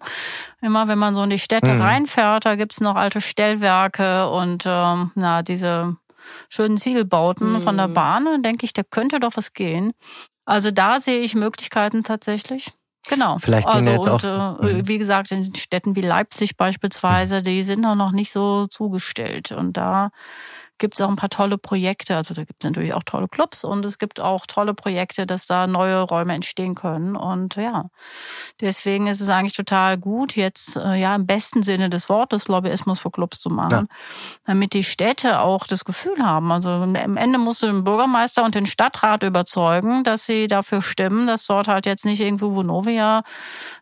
immer wenn man so in die Städte mhm. reinfährt, da gibt's noch alte Stellwerke und ähm, na, diese schönen Ziegelbauten mhm. von der Bahn, dann denke ich, da könnte doch was gehen. Also da sehe ich Möglichkeiten tatsächlich. Genau. Vielleicht also jetzt und auch, äh, mhm. wie gesagt, in Städten wie Leipzig beispielsweise, die sind auch noch nicht so zugestellt. Und da gibt es auch ein paar tolle Projekte. Also da gibt es natürlich auch tolle Clubs und es gibt auch tolle Projekte, dass da neue Räume entstehen können. Und ja, deswegen ist es eigentlich total gut, jetzt äh, ja im besten Sinne des Wortes Lobbyismus für Clubs zu machen, ja. damit die Städte auch das Gefühl haben. Also am Ende musst du den Bürgermeister und den Stadtrat überzeugen, dass sie dafür stimmen, dass dort halt jetzt nicht irgendwie Vonovia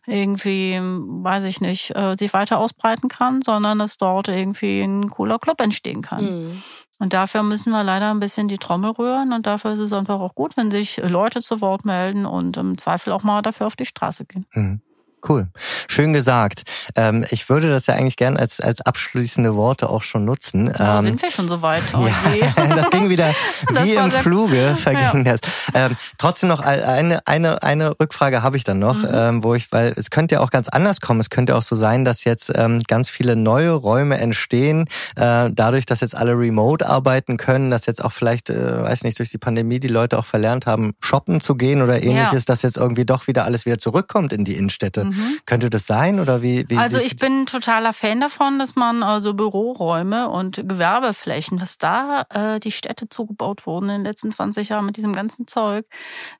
irgendwie, weiß ich nicht, äh, sich weiter ausbreiten kann, sondern dass dort irgendwie ein cooler Club entstehen kann. Mhm. Und dafür müssen wir leider ein bisschen die Trommel rühren und dafür ist es einfach auch gut, wenn sich Leute zu Wort melden und im Zweifel auch mal dafür auf die Straße gehen. Mhm. Cool. Schön gesagt. Ähm, ich würde das ja eigentlich gern als, als abschließende Worte auch schon nutzen. Ja, ähm, sind wir schon so weit? Oh ja, das ging wieder wie im Fluge, verging ja. das. Ähm, trotzdem noch eine, eine, eine Rückfrage habe ich dann noch, mhm. ähm, wo ich, weil es könnte ja auch ganz anders kommen. Es könnte auch so sein, dass jetzt ähm, ganz viele neue Räume entstehen, äh, dadurch, dass jetzt alle remote arbeiten können, dass jetzt auch vielleicht, äh, weiß nicht, durch die Pandemie die Leute auch verlernt haben, shoppen zu gehen oder ähnliches, ja. dass jetzt irgendwie doch wieder alles wieder zurückkommt in die Innenstädte. Mhm. Mhm. Könnte das sein oder wie? wie also ich bin totaler Fan davon, dass man also Büroräume und Gewerbeflächen, was da äh, die Städte zugebaut wurden in den letzten 20 Jahren mit diesem ganzen Zeug,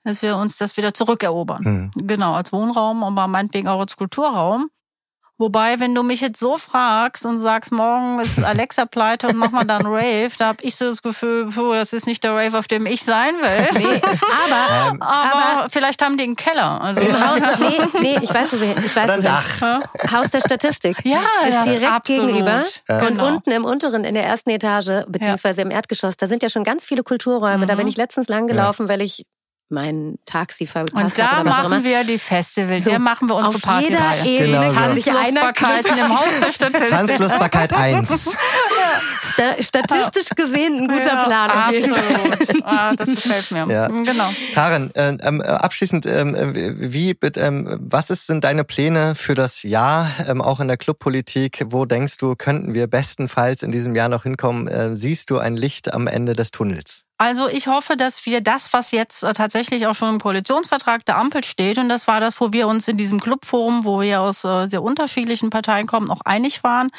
dass wir uns das wieder zurückerobern. Mhm. Genau, als Wohnraum, aber meinetwegen auch als Kulturraum. Wobei, wenn du mich jetzt so fragst und sagst, morgen ist Alexa pleite und machen wir dann Rave, da habe ich so das Gefühl, puh, das ist nicht der Rave, auf dem ich sein will. Nee, aber, ähm, aber, aber, vielleicht haben die einen Keller. Also. nee, nee, ich weiß, wo wir, ich weiß, Oder Dach. Haus der Statistik. Ja, ist direkt absolut. gegenüber. Ja. Und genau. unten im unteren, in der ersten Etage, beziehungsweise ja. im Erdgeschoss, da sind ja schon ganz viele Kulturräume. Mhm. Da bin ich letztens lang gelaufen, ja. weil ich mein Taxi verpasst Und da habe machen wir die Festivals, so, da machen wir unsere Party. Jeder Ebene genau kann sich Tanzlustbarkeiten im Haus der Statistik. Tanzlustbarkeit 1. Statistisch gesehen ein guter ja, Plan auf Fall. Ah, das gefällt mir. Ja. Genau. Karin, äh, ähm, abschließend, äh, wie, äh, was ist, sind deine Pläne für das Jahr, ähm, auch in der Clubpolitik? Wo denkst du, könnten wir bestenfalls in diesem Jahr noch hinkommen? Äh, siehst du ein Licht am Ende des Tunnels? Also ich hoffe, dass wir das, was jetzt äh, tatsächlich auch schon im Koalitionsvertrag der Ampel steht, und das war das, wo wir uns in diesem Clubforum, wo wir aus äh, sehr unterschiedlichen Parteien kommen, auch einig waren.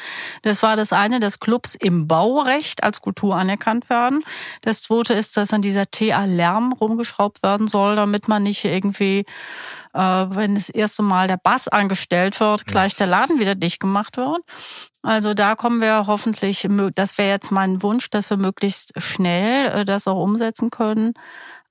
Das war das eine, dass Clubs im Baurecht als Kultur anerkannt werden. Das zweite ist, dass an dieser TA-Lärm rumgeschraubt werden soll, damit man nicht irgendwie äh, wenn das erste Mal der Bass angestellt wird, gleich der Laden wieder dicht gemacht wird. Also da kommen wir hoffentlich, das wäre jetzt mein Wunsch, dass wir möglichst schnell äh, das auch umsetzen können.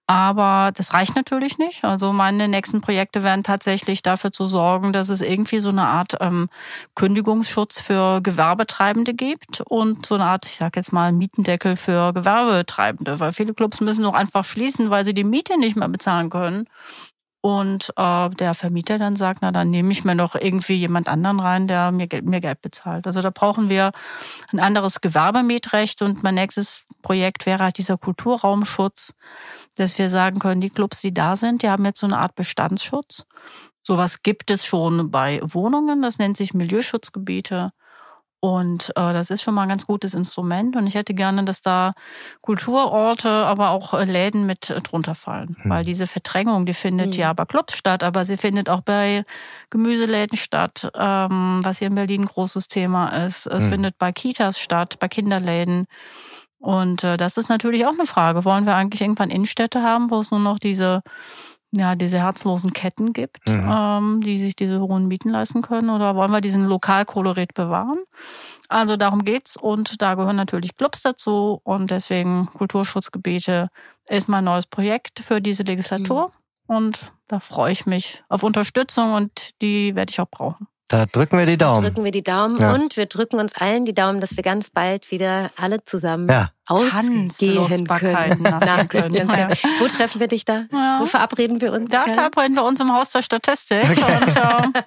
Aber das reicht natürlich nicht. Also meine nächsten Projekte werden tatsächlich dafür zu sorgen, dass es irgendwie so eine Art ähm, Kündigungsschutz für Gewerbetreibende gibt und so eine Art, ich sage jetzt mal, Mietendeckel für Gewerbetreibende, weil viele Clubs müssen doch einfach schließen, weil sie die Miete nicht mehr bezahlen können und äh, der Vermieter dann sagt, na dann nehme ich mir noch irgendwie jemand anderen rein, der mir Geld, mir Geld bezahlt. Also da brauchen wir ein anderes Gewerbemietrecht und mein nächstes Projekt wäre halt dieser Kulturraumschutz, dass wir sagen können, die Clubs, die da sind, die haben jetzt so eine Art Bestandsschutz. Sowas gibt es schon bei Wohnungen, das nennt sich Milieuschutzgebiete. Und äh, das ist schon mal ein ganz gutes Instrument. Und ich hätte gerne, dass da Kulturorte, aber auch äh, Läden mit äh, drunter fallen. Hm. Weil diese Verdrängung, die findet hm. ja bei Clubs statt, aber sie findet auch bei Gemüseläden statt, ähm, was hier in Berlin ein großes Thema ist. Es hm. findet bei Kitas statt, bei Kinderläden. Und äh, das ist natürlich auch eine Frage. Wollen wir eigentlich irgendwann Innenstädte haben, wo es nur noch diese ja, diese herzlosen Ketten gibt, mhm. ähm, die sich diese hohen Mieten leisten können? Oder wollen wir diesen Lokalkolorit bewahren? Also darum geht's und da gehören natürlich Clubs dazu und deswegen Kulturschutzgebiete ist mein neues Projekt für diese Legislatur mhm. und da freue ich mich auf Unterstützung und die werde ich auch brauchen. Da drücken wir die Daumen. Da drücken wir die Daumen ja. und wir drücken uns allen die Daumen, dass wir ganz bald wieder alle zusammen ja ausgehen können. Nach können. Ja. Wo treffen wir dich da? Ja. Wo verabreden wir uns? Da verabreden wir uns im Haus der Statistik. Okay. Und äh,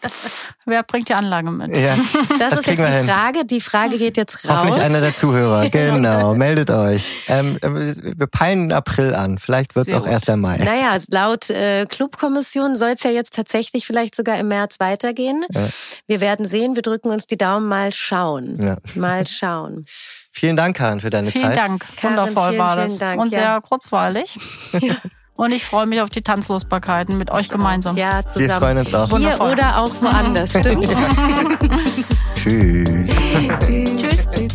wer bringt die Anlage mit? Ja, das, das ist jetzt die hin. Frage. Die Frage geht jetzt raus. Hoffentlich einer der Zuhörer. Genau, meldet euch. Ähm, wir peilen April an. Vielleicht wird es auch erst der Mai. Naja, laut äh, Clubkommission soll es ja jetzt tatsächlich vielleicht sogar im März weitergehen. Ja. Wir werden sehen. Wir drücken uns die Daumen. Mal schauen. Ja. Mal schauen. Vielen Dank, Karin, für deine vielen Zeit. Vielen Dank. Karin, Wundervoll vielen, war das. Dank, Und ja. sehr kurzweilig. Ja. Und ich freue mich auf die Tanzlosbarkeiten mit euch gemeinsam. Ja, zusammen. Wir freuen uns auch. Hier Wundervoll. oder auch woanders, stimmt. Tschüss. Tschüss. Tschüss.